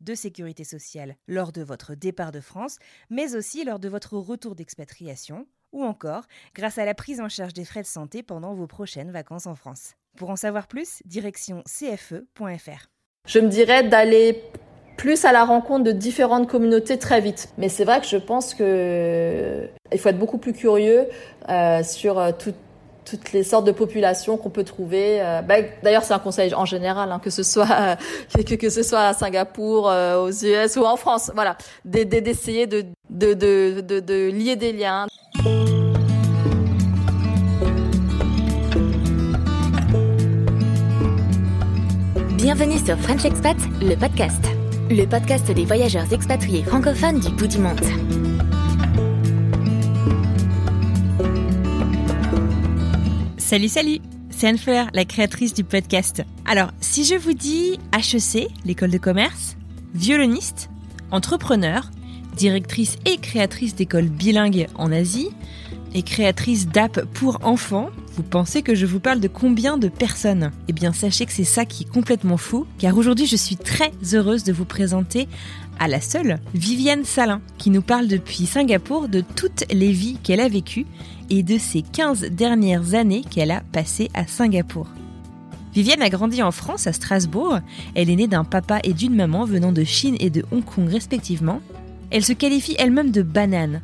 de sécurité sociale lors de votre départ de France, mais aussi lors de votre retour d'expatriation, ou encore grâce à la prise en charge des frais de santé pendant vos prochaines vacances en France. Pour en savoir plus, direction cfe.fr. Je me dirais d'aller plus à la rencontre de différentes communautés très vite. Mais c'est vrai que je pense que il faut être beaucoup plus curieux euh, sur euh, tout, toutes les sortes de populations qu'on peut trouver. Euh, bah, D'ailleurs, c'est un conseil en général, hein, que ce soit que, ce soit à Singapour, euh, aux US ou en France. Voilà, d'essayer de, de, de, de, de lier des liens. Bienvenue sur French Expat, le podcast. Le podcast des voyageurs expatriés francophones du bout du monde. Salut, salut C'est Anne-Fleur, la créatrice du podcast. Alors, si je vous dis HEC, l'école de commerce, violoniste, entrepreneur, directrice et créatrice d'écoles bilingues en Asie, et créatrice d'app pour enfants, vous pensez que je vous parle de combien de personnes? Eh bien, sachez que c'est ça qui est complètement fou, car aujourd'hui je suis très heureuse de vous présenter à la seule Viviane Salin, qui nous parle depuis Singapour de toutes les vies qu'elle a vécues et de ces 15 dernières années qu'elle a passées à Singapour. Viviane a grandi en France, à Strasbourg. Elle est née d'un papa et d'une maman venant de Chine et de Hong Kong respectivement. Elle se qualifie elle-même de banane,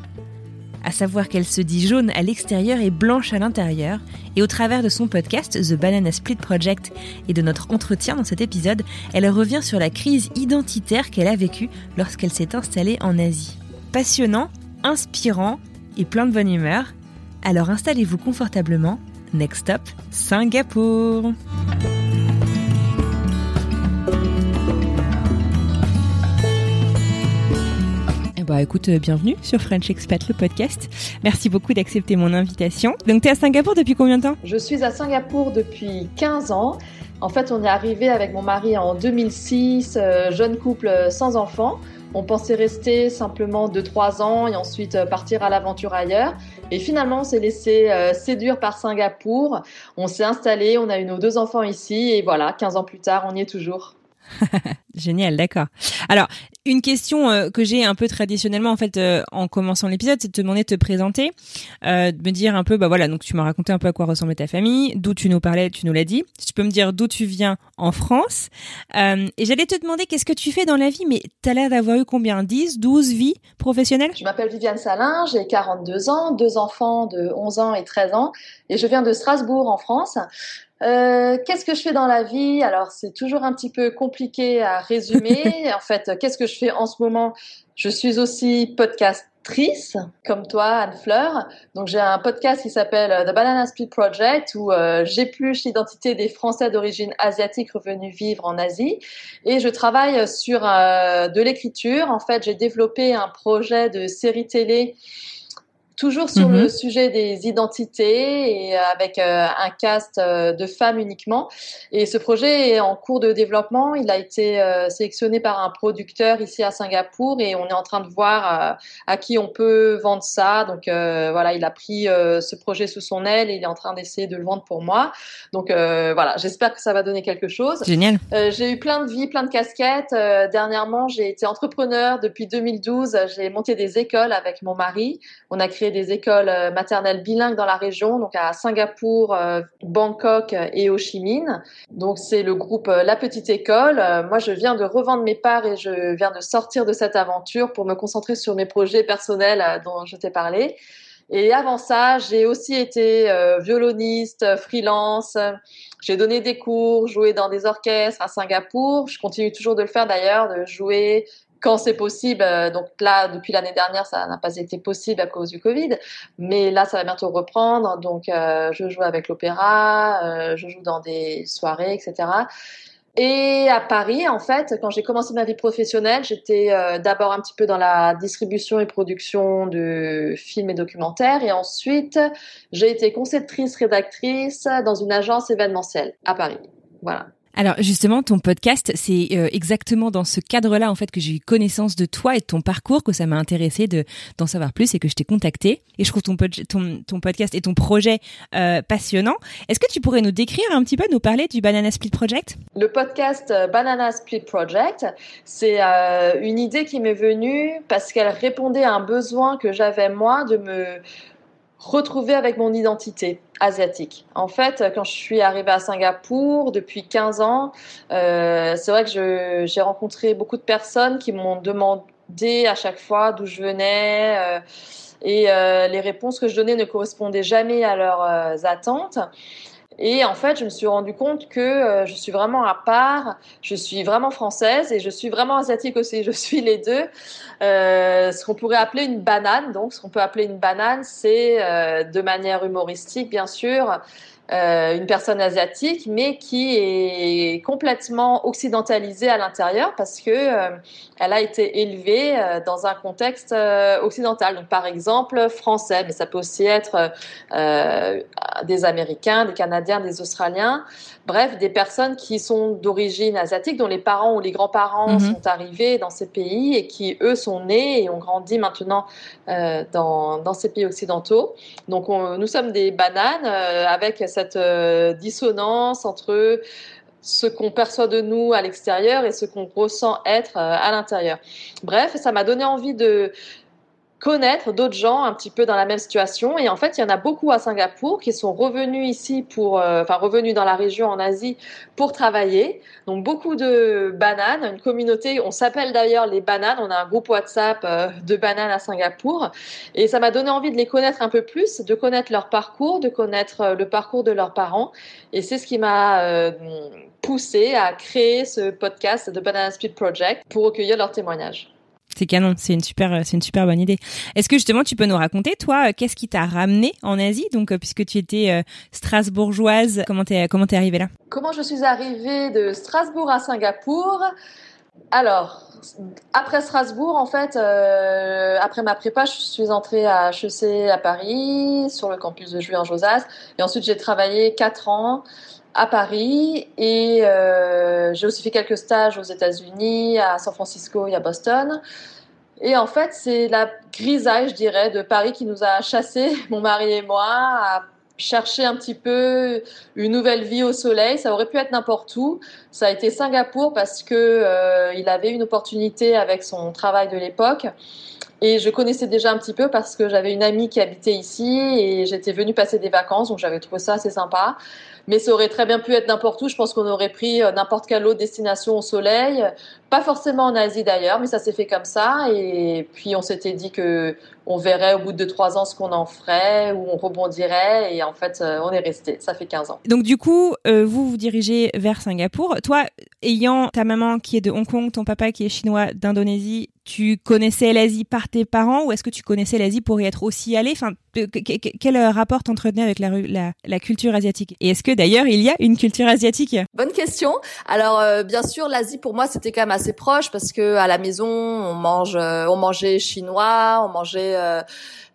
à savoir qu'elle se dit jaune à l'extérieur et blanche à l'intérieur. Et au travers de son podcast The Banana Split Project et de notre entretien dans cet épisode, elle revient sur la crise identitaire qu'elle a vécue lorsqu'elle s'est installée en Asie. Passionnant, inspirant et plein de bonne humeur. Alors installez-vous confortablement. Next stop, Singapour. Bah écoute, euh, bienvenue sur French Expat, le podcast. Merci beaucoup d'accepter mon invitation. Donc tu es à Singapour depuis combien de temps? Je suis à Singapour depuis 15 ans. En fait, on est arrivé avec mon mari en 2006, euh, jeune couple sans enfants. On pensait rester simplement 2-3 ans et ensuite euh, partir à l'aventure ailleurs. Et finalement, on s'est laissé séduire par Singapour. On s'est installé, on a eu nos deux enfants ici et voilà, 15 ans plus tard, on y est toujours. Génial, d'accord. Alors, une question euh, que j'ai un peu traditionnellement en fait euh, en commençant l'épisode, c'est de te demander de te présenter, euh, de me dire un peu, bah voilà, donc tu m'as raconté un peu à quoi ressemblait ta famille, d'où tu nous parlais, tu nous l'as dit. Si tu peux me dire d'où tu viens en France. Et j'allais te demander qu'est-ce que tu fais dans la vie, mais tu as l'air d'avoir eu combien 10, 12 vies professionnelles? Je m'appelle Viviane Salin, j'ai 42 ans, deux enfants de 11 ans et 13 ans, et je viens de Strasbourg en France. Euh, qu'est-ce que je fais dans la vie? Alors c'est toujours un petit peu compliqué à résumer. en fait, qu'est-ce que je fais en ce moment? Je suis aussi podcastrice, comme toi, Anne Fleur. Donc j'ai un podcast qui s'appelle The Banana Split Project où euh, j'épluche l'identité des Français d'origine asiatique revenus vivre en Asie. Et je travaille sur euh, de l'écriture. En fait, j'ai développé un projet de série télé toujours sur Mhm. le sujet des identités et avec euh, un cast euh, de femmes uniquement. Et ce projet est en cours de développement. Il a été euh, sélectionné par un producteur ici à Singapour et on est en train de voir euh, à qui on peut vendre ça. Donc euh, voilà, il a pris euh, ce projet sous son aile et il est en train d'essayer de le vendre pour moi. Donc euh, voilà, j'espère que ça va donner quelque chose. Génial. Euh, j'ai eu plein de vies, plein de casquettes. Euh, dernièrement, j'ai été entrepreneur depuis 2012. J'ai monté des écoles avec mon mari. On a créé des écoles euh, maternelles bilingues dans la région, donc à Singapour, euh, Bangkok et Ho Chi Minh. Donc c'est le groupe euh, La Petite École. Euh, moi, je viens de revendre mes parts et je viens de sortir de cette aventure pour me concentrer sur mes projets personnels euh, dont je t'ai parlé. Et avant ça, j'ai aussi été euh, violoniste, freelance. J'ai donné des cours, joué dans des orchestres à Singapour. Je continue toujours de le faire d'ailleurs, de jouer quand c'est possible. Euh, donc là, depuis l'année dernière, ça n'a pas été possible à cause du Covid, mais là, ça va bientôt reprendre. Donc, euh, je joue avec l'opéra, euh, je joue dans des soirées, etc. Et à Paris, en fait, quand j'ai commencé ma vie professionnelle, j'étais d'abord un petit peu dans la distribution et production de films et documentaires, et ensuite j'ai été conceptrice rédactrice dans une agence événementielle à Paris. Voilà. Alors justement, ton podcast, c'est euh, exactement dans ce cadre-là en fait que j'ai eu connaissance de toi et de ton parcours que ça m'a intéressé de d'en savoir plus et que je t'ai contacté. Et je trouve ton, ton, ton podcast et ton projet euh, passionnant. Est-ce que tu pourrais nous décrire un petit peu, nous parler du Banana Split Project? Le podcast euh, Banana Split Project, c'est une idée qui m'est venue parce qu'elle répondait à un besoin que j'avais moi de me retrouver avec mon identité asiatique. En fait, quand je suis arrivée à Singapour depuis 15 ans, euh, c'est vrai que j'ai rencontré beaucoup de personnes qui m'ont demandé à chaque fois d'où je venais euh, et euh, les réponses que je donnais ne correspondaient jamais à leurs attentes. Et en fait, je me suis rendu compte que euh, je suis vraiment à part, je suis vraiment française et je suis vraiment asiatique aussi. Je suis les deux. Euh, ce qu'on pourrait appeler une banane. Donc, ce qu'on peut appeler une banane, c'est euh, de manière humoristique, bien sûr, euh, une personne asiatique, mais qui est complètement occidentalisée à l'intérieur parce que euh, elle a été élevée euh, dans un contexte occidental. Donc, par exemple, français, mais ça peut aussi être des Américains, des Canadiens, des Australiens. Bref, des personnes qui sont d'origine asiatique, dont les parents ou les grands-parents mhm. sont arrivés dans ces pays et qui, eux, sont nés et ont grandi maintenant dans, dans ces pays occidentaux. Donc, nous sommes des bananes avec cette euh, dissonance entre ce qu'on perçoit de nous à l'extérieur et ce qu'on ressent être euh, à l'intérieur. Bref, ça m'a donné envie de connaître d'autres gens un petit peu dans la même situation. Et en fait, il y en a beaucoup à Singapour qui sont revenus ici pour, euh, enfin revenus dans la région en Asie pour travailler. Donc beaucoup de bananes, une communauté. On s'appelle d'ailleurs les bananes. On a un groupe WhatsApp euh, de bananes à Singapour. Et ça m'a donné envie de les connaître un peu plus, de connaître leur parcours, de connaître euh, le parcours de leurs parents. Et c'est ce qui m'a poussé à créer ce podcast de Banana Speed Project pour recueillir leurs témoignages. C'est canon, c'est une super, euh, c'est une super bonne idée. Est-ce que justement tu peux nous raconter, toi, euh, qu'est-ce qui t'a ramené en Asie, donc euh, puisque tu étais strasbourgeoise, comment t'es, comment t'es arrivée là? Comment je suis arrivée de Strasbourg à Singapour? Alors, après Strasbourg, en fait, après ma prépa, je suis entrée à HEC à Paris, sur le campus de Juillet-en-Josas, et ensuite j'ai travaillé quatre ans à Paris et euh, j'ai aussi fait quelques stages aux États-Unis, à San Francisco et à Boston. Et en fait, c'est la grisaille, je dirais, de Paris qui nous a chassés, mon mari et moi, à chercher un petit peu une nouvelle vie au soleil. Ça aurait pu être n'importe où. Ça a été Singapour parce que euh, il avait une opportunité avec son travail de l'époque. Et je connaissais déjà un petit peu parce que j'avais une amie qui habitait ici et j'étais venue passer des vacances, donc j'avais trouvé ça assez sympa mais ça aurait très bien pu être n'importe où. Je pense qu'on aurait pris euh, n'importe quelle autre destination au soleil, pas forcément en Asie d'ailleurs, mais ça s'est fait comme ça. Et puis on s'était dit que on verrait au bout de trois ans ce qu'on en ferait, où on rebondirait, et en fait euh, on est resté. Ça fait 15 ans. Donc du coup, euh, vous vous dirigez vers Singapour. Toi, ayant ta maman qui est de Hong Kong, ton papa qui est chinois d'Indonésie, tu connaissais l'Asie par tes parents ou est-ce que tu connaissais l'Asie pour y être aussi allé? Enfin, quel rapport t'entretenais avec la, la, la, culture asiatique? Et est-ce que d'ailleurs il y a une culture asiatique? Bonne question. Alors euh, bien sûr, l'Asie pour moi c'était quand même assez proche parce que à la maison on mange, euh, on mangeait chinois, on mangeait Uh.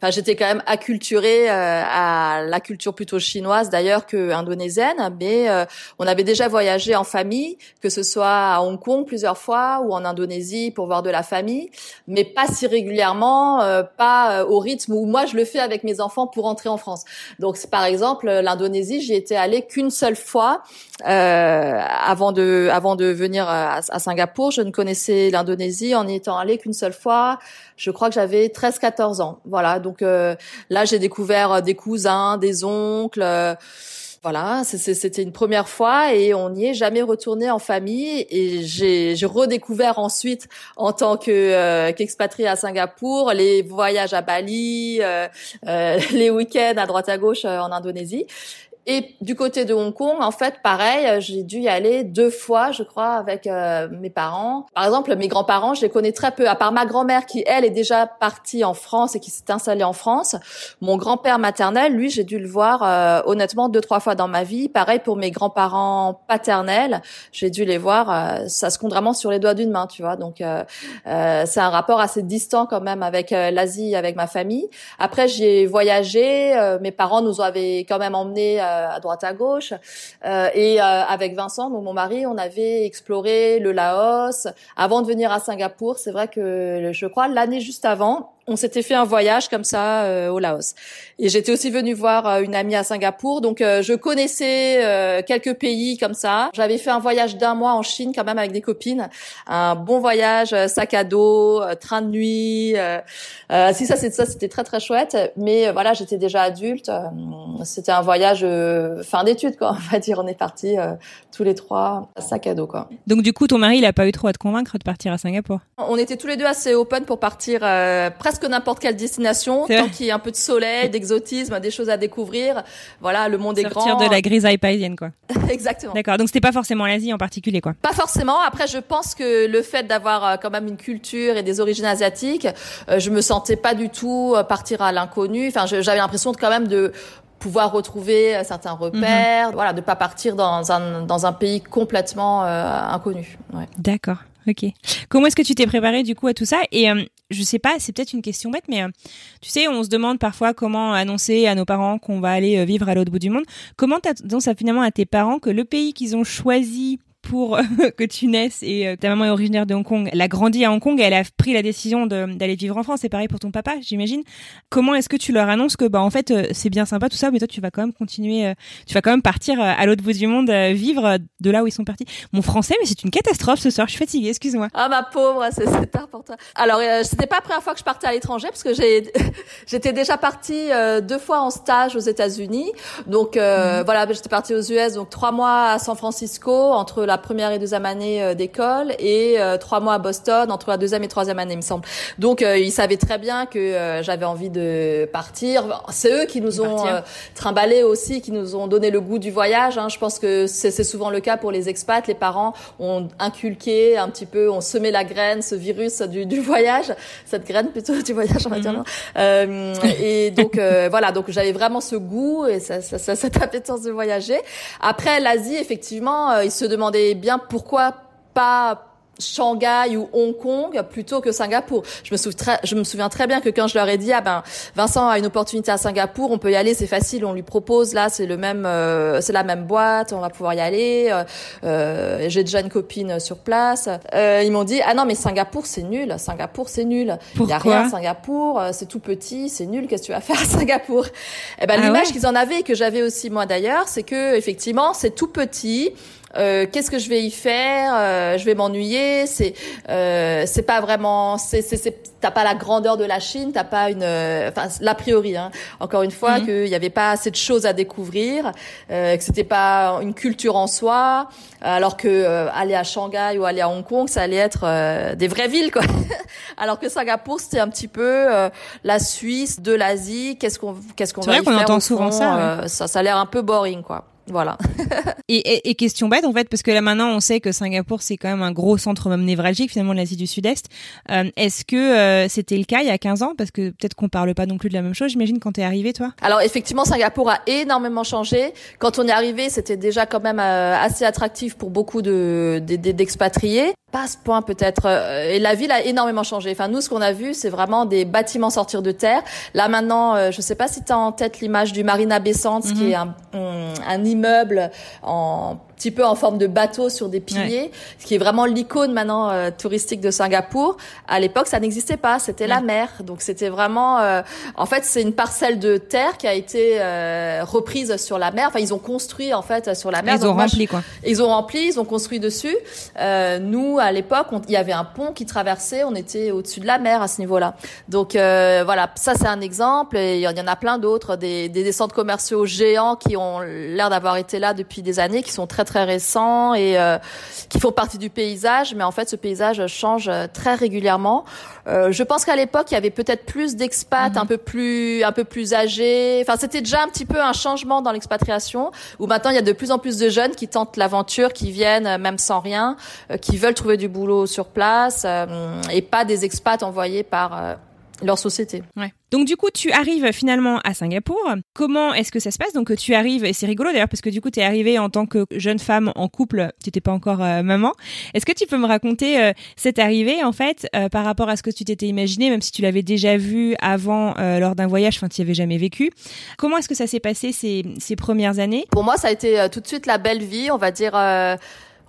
Enfin, j'étais quand même acculturée euh, à la culture plutôt chinoise d'ailleurs que indonésienne, mais euh, on avait déjà voyagé en famille, que ce soit à Hong Kong plusieurs fois ou en Indonésie pour voir de la famille, mais pas si régulièrement, euh, pas au rythme où moi je le fais avec mes enfants pour entrer en France. Donc, par exemple, l'Indonésie, j'y étais allée qu'une seule fois avant de avant de venir à, Singapour. Je ne connaissais l'Indonésie en y étant allée qu'une seule fois. Je crois que j'avais 13-14 ans. Voilà. Euh, là, j'ai découvert euh, des cousins, des oncles. Euh, Voilà, c'était une première fois et on n'y est jamais retourné en famille. Et j'ai redécouvert ensuite, en tant que euh, qu'expatrié à Singapour, les voyages à Bali, euh, euh, les week-ends à droite à gauche en Indonésie. Et du côté de Hong Kong, en fait, pareil, euh, j'ai dû y aller deux fois, je crois, avec euh, mes parents. Par exemple, mes grands-parents, je les connais très peu, à part ma grand-mère qui, elle, est déjà partie en France et qui s'est installée en France. Mon grand-père maternel, lui, j'ai dû le voir euh, honnêtement deux, trois fois dans ma vie. Pareil pour mes grands-parents paternels, j'ai dû les voir. ça se compte vraiment sur les doigts d'une main, tu vois. Donc, c'est un rapport assez distant quand même avec l'Asie, avec ma famille. Après, j'ai voyagé. mes parents nous avaient quand même emmenés à droite à gauche. Euh, et euh, avec Vincent, donc mon mari, on avait exploré le Laos avant de venir à Singapour. C'est vrai que je crois l'année juste avant, on s'était fait un voyage comme ça euh, au Laos. Et j'étais aussi venue voir euh, une amie à Singapour, donc euh, je connaissais quelques pays comme ça. J'avais fait un voyage d'un mois en Chine quand même avec des copines, un bon voyage, sac à dos, train de nuit. si ça, c'est ça, c'était très très chouette. Mais voilà, j'étais déjà adulte. c'était un voyage fin d'études, quoi. On va dire, on est partis tous les trois, sac à dos, quoi. Donc du coup, ton mari, il a pas eu trop à te convaincre de partir à Singapour? On était tous les deux assez open pour partir presque que n'importe quelle destination, tant qu'il y a un peu de soleil, d'exotisme, des choses à découvrir. Voilà, le monde est grand. Sortir de la grisaille parisienne, quoi. Exactement. D'accord. Donc c'était pas forcément l'Asie en particulier, quoi. Pas forcément. Après, je pense que le fait d'avoir euh, quand même une culture et des origines asiatiques, euh, je me sentais pas du tout euh, partir à l'inconnu. Enfin, j'avais l'impression de quand même de pouvoir retrouver certains repères, mhm. voilà, de pas partir dans un dans un pays complètement inconnu. Ouais. D'accord. Ok. Comment est-ce que tu t'es préparé du coup à tout ça? Et euh, je sais pas, c'est peut-être une question bête, mais euh, tu sais, on se demande parfois comment annoncer à nos parents qu'on va aller euh, vivre à l'autre bout du monde. Comment t'annonces finalement à tes parents que le pays qu'ils ont choisi pour que tu naisses et euh, ta maman est originaire de Hong Kong. Elle a grandi à Hong Kong et elle a pris la décision d'aller vivre en France. C'est pareil pour ton papa, j'imagine. Comment est-ce que tu leur annonces que bah en fait euh, c'est bien sympa tout ça, mais toi tu vas quand même continuer, euh, tu vas quand même partir à l'autre bout du monde, vivre de là où ils sont partis. Mon français, mais c'est une catastrophe ce soir. Je suis fatiguée, excuse-moi. Ah ma pauvre, c'est important. Alors c'était pas la première fois que je partais à l'étranger parce que j'ai j'étais déjà partie deux fois en stage aux États-Unis. Donc mhm. voilà, j'étais partie aux US donc trois mois à San Francisco entre la première et deuxième année euh, d'école et euh, trois mois à Boston entre la deuxième et troisième année, il me semble. Donc euh, ils savaient très bien que j'avais envie de partir. C'est eux qui nous ont trimballé aussi, qui nous ont donné le goût du voyage. Hein. Je pense que c'est souvent le cas pour les expats. Les parents ont inculqué un petit peu, ont semé la graine, ce virus du, du voyage, cette graine plutôt du voyage, on va dire. Mhm. et donc voilà, donc j'avais vraiment ce goût et ça, ça, ça, cette appétence de voyager. Après l'Asie, effectivement, ils se demandaient bien pourquoi pas Shanghai ou Hong Kong plutôt que Singapour. Je me, souviens très, je me souviens très bien que quand je leur ai dit ah ben Vincent a une opportunité à Singapour, on peut y aller, c'est facile, on lui propose là, c'est le même, euh, c'est la même boîte, on va pouvoir y aller. Euh, euh J'ai déjà une copine sur place. Euh, ils m'ont dit ah non mais Singapour c'est nul, Singapour c'est nul. Il y a rien à Singapour, euh, c'est tout petit, c'est nul. Qu'est-ce que tu vas faire à Singapour? Eh ben ah l'image qu'ils en avaient et que j'avais aussi moi d'ailleurs, c'est que effectivement c'est tout petit. Euh, qu'est-ce que je vais y faire? Euh, Je vais m'ennuyer. C'est euh, c'est pas vraiment. C'est c'est t'as pas la grandeur de la Chine. T'as pas une. Enfin l'a priori. Hein, encore une fois, mhm. qu'il y avait pas assez de choses à découvrir, que c'était pas une culture en soi, alors que aller à Shanghai ou aller à Hong Kong, ça allait être des vraies villes quoi. alors que Singapour, c'était un petit peu la Suisse de l'Asie. Qu'est-ce qu'on qu'est-ce qu'on va y faire entend souvent ça, ça. Ça a l'air un peu boring quoi. Voilà. et, et, question bête en fait, parce que là maintenant on sait que Singapour c'est quand même un gros centre même névralgique finalement de l'Asie du Sud-Est. Euh, Est-ce que euh, c'était le cas il y a 15 ans? Parce que peut-être qu'on parle pas non plus de la même chose, j'imagine, quand t'es arrivé toi Alors effectivement, Singapour a énormément changé. Quand on est arrivé, c'était déjà quand même euh, assez attractif pour beaucoup de d'expatriés pas à ce point peut-être. Euh, et la ville a énormément changé. Enfin, nous, ce qu'on a vu, c'est vraiment des bâtiments sortir de terre. Là, maintenant, euh, je sais pas si tu as en tête l'image du Marina Bay Sands, qui mhm. est un, un, immeuble en petit peu en forme de bateau sur des piliers, ce qui est vraiment l'icône maintenant euh, touristique de Singapour. À l'époque, ça n'existait pas, c'était la mer. Donc c'était vraiment, euh, en fait, c'est une parcelle de terre qui a été euh, reprise sur la mer. Enfin, ils ont construit en fait sur la mer. Ils ont rempli quoi. Ils ont rempli, ils ont construit dessus. nous, à l'époque, il y avait un pont qui traversait, on était au-dessus de la mer à ce niveau-là. Donc voilà, ça c'est un exemple. Et il y en a plein d'autres, des, des, des centres commerciaux géants qui ont l'air d'avoir été là depuis des années, qui sont très très récents et euh, qui font partie du paysage, mais en fait ce paysage change euh, très régulièrement. Euh, je pense qu'à l'époque il y avait peut-être plus d'expats, mhm. un peu plus un peu plus âgés. Enfin c'était déjà un petit peu un changement dans l'expatriation où maintenant il y a de plus en plus de jeunes qui tentent l'aventure, qui viennent même sans rien, qui veulent trouver du boulot sur place et pas des expats envoyés par leur société. Ouais. Donc du coup, tu arrives finalement à Singapour. Comment est-ce que ça se passe? Donc tu arrives, et c'est rigolo d'ailleurs parce que du coup, tu es arrivée en tant que jeune femme en couple, tu n'étais pas encore euh, maman. Est-ce que tu peux me raconter euh, cette arrivée en fait euh, par rapport à ce que tu t'étais imaginé, même si tu l'avais déjà vu avant lors d'un voyage, enfin tu n'y avais jamais vécu? Comment est-ce que ça s'est passé ces, ces premières années? Pour moi, ça a été tout de suite la belle vie, on va dire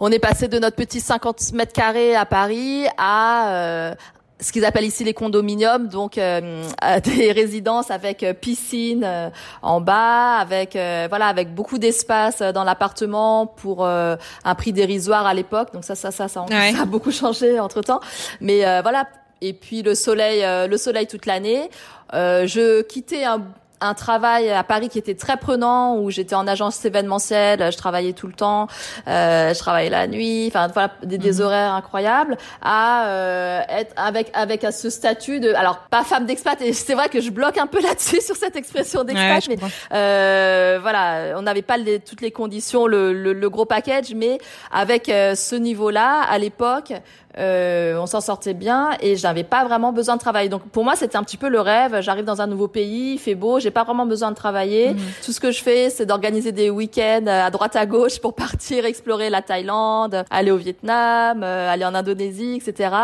on est passé de notre petit 50 mètres carrés à Paris à ce qu'ils appellent ici les condominiums, donc euh, des résidences avec euh, piscine euh, en bas, avec voilà, avec beaucoup d'espace dans l'appartement pour un prix dérisoire à l'époque. Donc ça, ça, ça, ça, ça a beaucoup changé entre temps. Mais voilà. Et puis le soleil, le soleil toute l'année. je quittais un un travail à Paris qui était très prenant où j'étais en agence événementielle, je travaillais tout le temps, euh, je travaillais la nuit, enfin voilà des, des mhm. horaires incroyables, à euh, être avec avec à ce statut de alors pas femme d'expat et c'est vrai que je bloque un peu là-dessus sur cette expression d'expat, mais euh, voilà on n'avait pas les, toutes les conditions, le, le, le, gros package, mais avec euh, ce niveau-là à l'époque euh, on s'en sortait bien et j'avais pas vraiment besoin de travailler. Donc pour moi, c'était un petit peu le rêve. J'arrive dans un nouveau pays, il fait beau, j'ai pas vraiment besoin de travailler. Mhm. Tout ce que je fais, c'est d'organiser des week-ends à droite à gauche pour partir explorer la Thaïlande, aller au Vietnam, euh, aller en Indonésie, etc.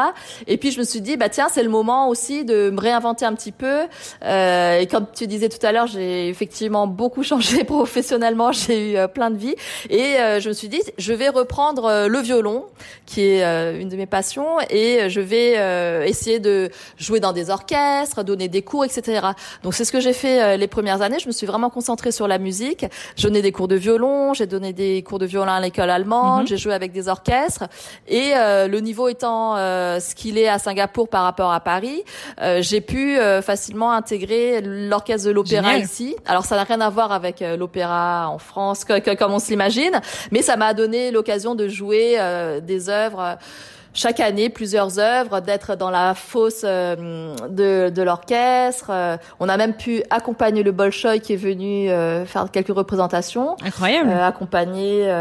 Et puis je me suis dit, bah tiens, c'est le moment aussi de me réinventer un petit peu. Euh, et comme tu disais tout à l'heure, j'ai effectivement beaucoup changé professionnellement. J'ai eu euh, plein de vie et je me suis dit, je vais reprendre le violon, qui est une de mes et je vais euh, essayer de jouer dans des orchestres, donner des cours, etc. Donc c'est ce que j'ai fait euh, les premières années. Je me suis vraiment concentrée sur la musique. Je donnais des cours de violon, j'ai donné des cours de violon à l'école allemande, mhm. j'ai joué avec des orchestres et euh, le niveau étant ce qu'il est à Singapour par rapport à Paris, j'ai pu facilement intégrer l'orchestre de l'opéra ici. Alors ça n'a rien à voir avec l'opéra en France comme on se l'imagine, mais ça m'a donné l'occasion de jouer des œuvres chaque année plusieurs œuvres, d'être dans la fosse euh, de, de l'orchestre. Euh, on a même pu accompagner le Bolshoi qui est venu euh, faire quelques représentations. Incroyable. accompagner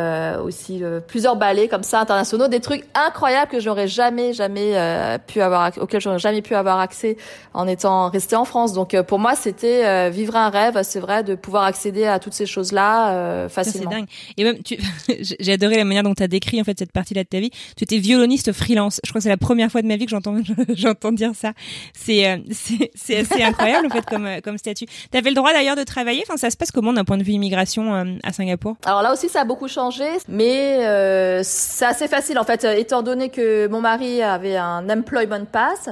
aussi plusieurs ballets comme ça internationaux, des trucs incroyables que j'aurais jamais jamais pu avoir auxquels j'aurais jamais pu avoir accès en étant resté en France. Donc pour moi c'était vivre un rêve, c'est vrai, de pouvoir accéder à toutes ces choses là facilement. C'est dingue. Et même tu... j'ai adoré la manière dont tu as décrit en fait cette partie-là de ta vie. Tu étais violoniste freelance. Je crois que c'est la première fois de ma vie que j'entends j'entends dire ça. C'est euh, c'est assez incroyable en fait comme euh, comme statut. T'avais le droit d'ailleurs de travailler? Enfin, ça se passe comment d'un point de vue immigration euh, à Singapour? Alors là aussi, ça a beaucoup changé, mais euh, c'est assez facile en fait, étant donné que mon mari avait un employment pass,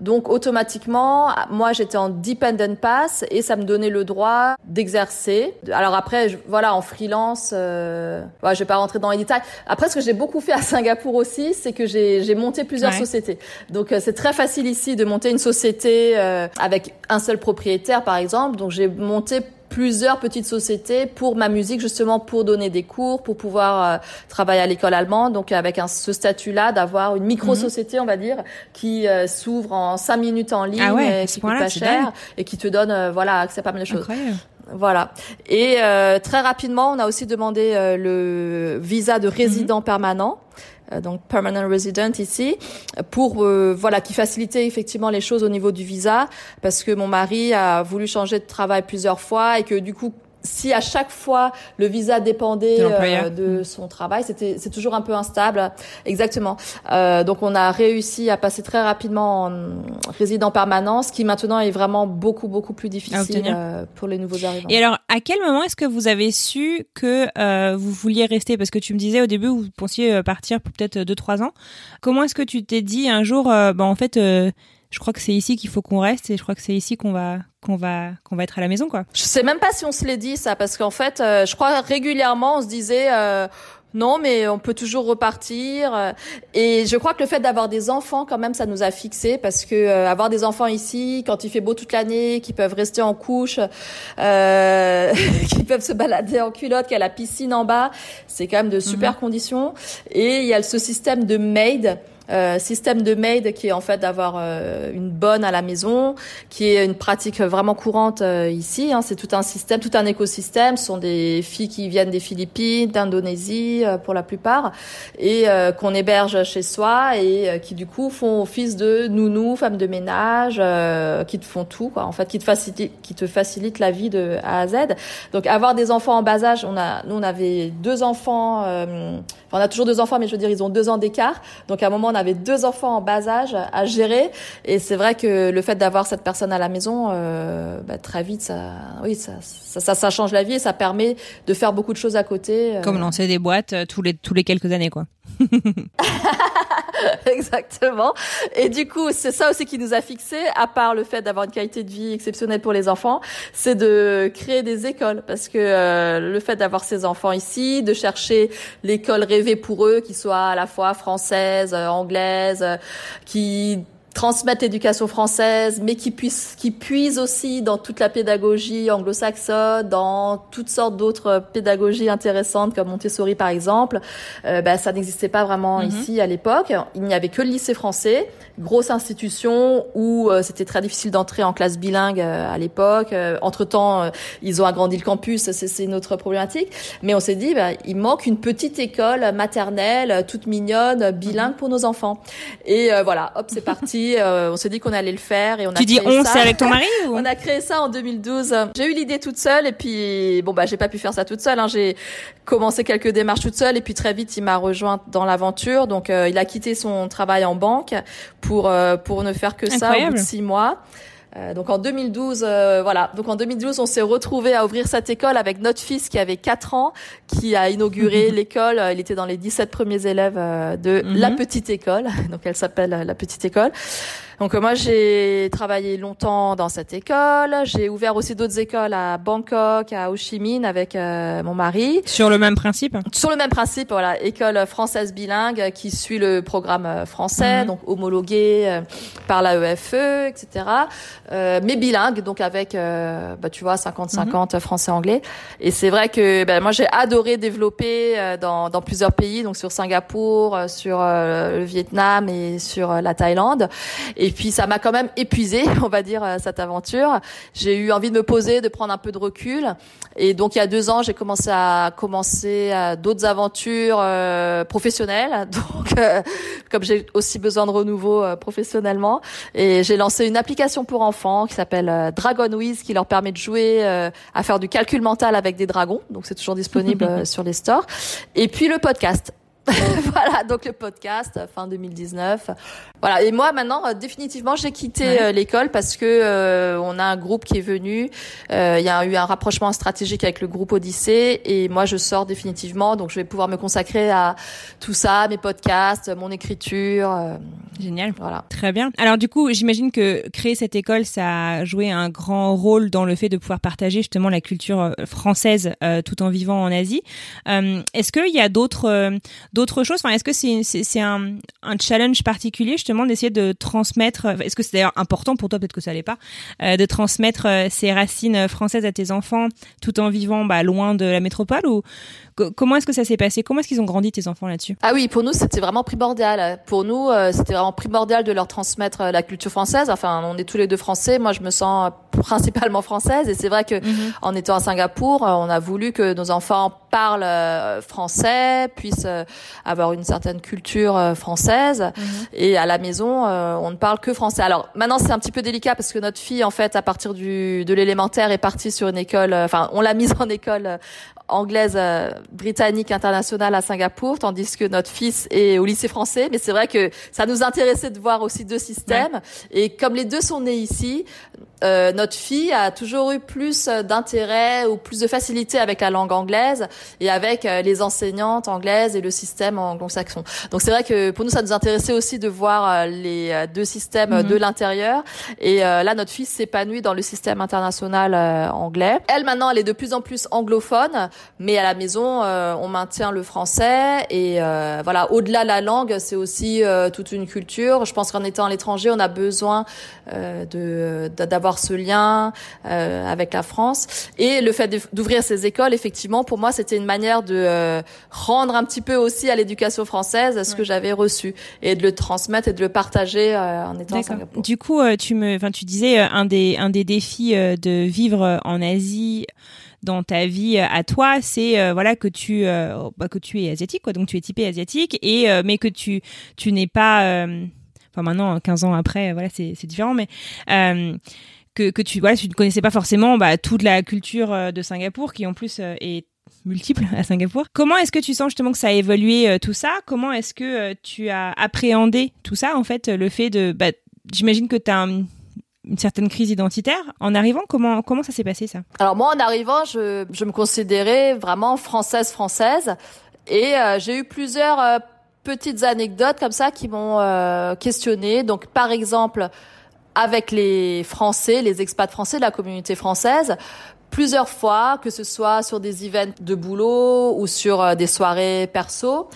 donc automatiquement, moi j'étais en dependent pass et ça me donnait le droit d'exercer. Alors après, voilà, en freelance, ouais, je vais pas rentrer dans les détails. Après, ce que j'ai beaucoup fait à Singapour aussi, c'est que j'ai j'ai monté plusieurs sociétés. Donc euh, c'est très facile ici de monter une société euh, avec un seul propriétaire par exemple. Donc j'ai monté plusieurs petites sociétés pour ma musique justement pour donner des cours pour pouvoir euh, travailler à l'école allemande donc avec un, ce statut là d'avoir une micro société on va dire qui s'ouvre en cinq minutes en ligne ah qui coûte pas cher et qui te donne voilà accès à pas mal de choses Incroyable. Voilà. Et très rapidement, on a aussi demandé le visa de résident mhm. permanent. Euh, donc permanent resident ici, pour euh, voilà qui facilitait effectivement les choses au niveau du visa, parce que mon mari a voulu changer de travail plusieurs fois et que du coup si à chaque fois le visa dépendait de, de mm. son travail, c'était c'est toujours un peu instable. Exactement. Euh, donc on a réussi à passer très rapidement en résident permanent, ce qui maintenant est vraiment beaucoup beaucoup plus difficile euh, pour les nouveaux arrivants. Et alors, à quel moment est-ce que vous avez su que euh, vous vouliez rester? Parce que tu me disais au début, vous pensiez euh, partir pour peut-être 2-3 ans. Comment est-ce que tu t'es dit un jour, euh, bah, en fait, euh, je crois que c'est ici qu'il faut qu'on reste et je crois que c'est ici qu'on va qu'on va qu'on va être à la maison quoi. Je sais même pas si on se l'est dit ça parce qu'en fait je crois régulièrement on se disait non, mais on peut toujours repartir. Et je crois que le fait d'avoir des enfants, quand même, ça nous a fixé parce que euh, avoir des enfants ici, quand il fait beau toute l'année, qui peuvent rester en couche, euh, qui peuvent se balader en culotte, qu'il y a la piscine en bas, c'est quand même de super mhm. conditions. Et il y a ce système de maid euh, système de maid qui est en fait d'avoir euh, une bonne à la maison, qui est une pratique vraiment courante euh, ici. Hein. C'est tout un système, tout un écosystème. Ce sont des filles qui viennent des Philippines, d'Indonésie pour la plupart, et qu'on héberge chez soi et qui du coup font office de nounou, femmes de ménage, qui te font tout, quoi. En fait, qui te facilite, qui te facilite la vie de A à Z. Donc avoir des enfants en bas âge, on a, nous on avait deux enfants. Enfin, on a toujours deux enfants, mais je veux dire ils ont deux ans d'écart. Donc à un moment on avait deux enfants en bas âge à gérer. Et c'est vrai que le fait d'avoir cette personne à la maison, euh, bah, très vite, ça, oui, ça, ça, ça, change la vie et ça permet de faire beaucoup de choses à côté. Euh. Comme lancer des boîtes euh, tous les tous les quelques années, quoi. Exactement. Et du coup, c'est ça aussi qui nous a fixé, à part le fait d'avoir une qualité de vie exceptionnelle pour les enfants, c'est de créer des écoles. Parce que euh, le fait d'avoir ces enfants ici, de chercher l'école rêvée pour eux, qui soit à la fois française, anglaise, qui transmettre l'éducation française, mais qui puisse, qui puise aussi dans toute la pédagogie anglo-saxonne, dans toutes sortes d'autres pédagogies intéressantes comme Montessori par exemple. Euh, bah, ça n'existait pas vraiment mhm. ici à l'époque. Il n'y avait que le lycée français, grosse institution où euh, c'était très difficile d'entrer en classe bilingue euh, à l'époque. Euh, entre temps, ils ont agrandi le campus, c'est une autre problématique. Mais on s'est dit, bah, il manque une petite école maternelle, toute mignonne, bilingue pour nos enfants. Et voilà, hop, c'est parti. Euh, on s'est dit qu'on allait le faire et on a. Tu dis on, c'est avec ton mari ou On a créé ça en 2012. J'ai eu l'idée toute seule et puis bon bah j'ai pas pu faire ça toute seule. Hein. J'ai commencé quelques démarches toute seule et puis très vite il m'a rejoint dans l'aventure. Donc euh, il a quitté son travail en banque pour euh, pour ne faire que ça au bout de six mois. Euh, donc en 2012, euh, voilà. Donc en 2012, on s'est retrouvé à ouvrir cette école avec notre fils qui avait 4 ans, qui a inauguré l'école. Il était dans les 17 premiers élèves euh, de la mhm. petite école. Donc elle s'appelle la petite école. Donc moi j'ai travaillé longtemps dans cette école. J'ai ouvert aussi d'autres écoles à Bangkok, à Ho Chi Minh avec euh, mon mari. Sur le même principe. Sur le même principe, voilà, école française bilingue qui suit le programme euh, français, mhm. donc homologué euh, par la EFE, etc. mais bilingue, donc avec, bah, tu vois, 50-50 mhm. français-anglais. Et c'est vrai que ben, moi j'ai adoré développer dans, dans plusieurs pays, donc sur Singapour, sur le Vietnam et sur la Thaïlande. Et et puis ça m'a quand même épuisé, on va dire, euh, cette aventure. J'ai eu envie de me poser, de prendre un peu de recul. Et donc il y a deux ans, j'ai commencé à commencer euh, d'autres aventures euh, professionnelles. Donc comme j'ai aussi besoin de renouveau professionnellement, et j'ai lancé une application pour enfants qui s'appelle Dragon Wiz, qui leur permet de jouer à faire du calcul mental avec des dragons. Donc c'est toujours disponible sur les stores. Et puis le podcast. voilà, donc le podcast fin 2019. Voilà, et moi maintenant euh, définitivement j'ai quitté euh, l'école parce que euh, on a un groupe qui est venu, il y a eu un rapprochement stratégique avec le groupe Odyssée et moi je sors définitivement donc je vais pouvoir me consacrer à tout ça, mes podcasts, mon écriture. Génial. Voilà. Très bien. Alors du coup, j'imagine que créer cette école ça a joué un grand rôle dans le fait de pouvoir partager justement la culture française tout en vivant en Asie. Est-ce qu'il y a d'autres d'autres choses? Enfin, Est-ce que c'est un, challenge particulier justement d'essayer de transmettre Est-ce que c'est d'ailleurs important pour toi Peut-être que ça l'est pas. Euh, de transmettre euh, ces racines françaises à tes enfants tout en vivant bah, loin de la métropole comment est-ce que ça s'est passé? Comment est-ce qu'ils ont grandi tes enfants là-dessus? Ah oui, pour nous c'était vraiment primordial. Pour nous, euh, c'était vraiment primordial de leur transmettre la culture française. Enfin, on est tous les deux français. Moi, je me sens principalement française et c'est vrai que mhm. en étant à Singapour, on a voulu que nos enfants parlent euh, français, puissent euh, avoir une certaine culture française. Mhm. Et à la maison, on ne parle que français. Alors maintenant, c'est un petit peu délicat parce que notre fille, en fait, à partir du de l'élémentaire, est partie sur une école. Enfin, on l'a mise en école anglaise britannique internationale à Singapour, tandis que notre fils est au lycée français. Mais c'est vrai que ça nous intéressait de voir aussi deux systèmes. Et comme les deux sont nés ici, euh, notre fille a toujours eu plus d'intérêt ou plus de facilité avec la langue anglaise et avec euh, les enseignantes anglaises et le système anglo-saxon. Donc c'est vrai que pour nous ça nous intéressait aussi de voir euh, les deux systèmes mhm. de l'intérieur et là notre fille s'épanouit dans le système international anglais. Elle maintenant elle est de plus en plus anglophone mais à la maison on maintient le français et voilà au-delà de la langue c'est aussi toute une culture. Je pense qu'en étant à l'étranger on a besoin de d'avoir ce lien euh, avec la France. Et le fait d'ouvrir ces écoles, effectivement, pour moi, c'était une manière de euh, rendre un petit peu aussi à l'éducation française ce que j'avais reçu et de le transmettre et de le partager euh, en étant à Singapour. Du coup, tu me, enfin, tu disais un des un des défis de vivre en Asie dans ta vie à toi, c'est voilà que tu bah, que tu es asiatique quoi, donc tu es typé asiatique et mais que tu tu n'es pas enfin maintenant 15 ans après voilà c'est c'est différent mais que, que tu voilà, tu ne connaissais pas forcément bah, toute la culture euh, de Singapour qui en plus euh, est multiple à Singapour. Comment est-ce que tu sens justement que ça a évolué euh, tout ça? Comment est-ce que tu as appréhendé tout ça en fait le fait de bah, j'imagine que tu as une certaine crise identitaire. En arrivant comment comment ça s'est passé ça? Alors moi en arrivant je, je me considérais vraiment française française. Et j'ai eu plusieurs petites anecdotes comme ça qui m'ont questionné. Donc par exemple avec les Français, les expats français de la communauté française, plusieurs fois, que ce soit sur des events de boulot ou sur euh, des soirées perso.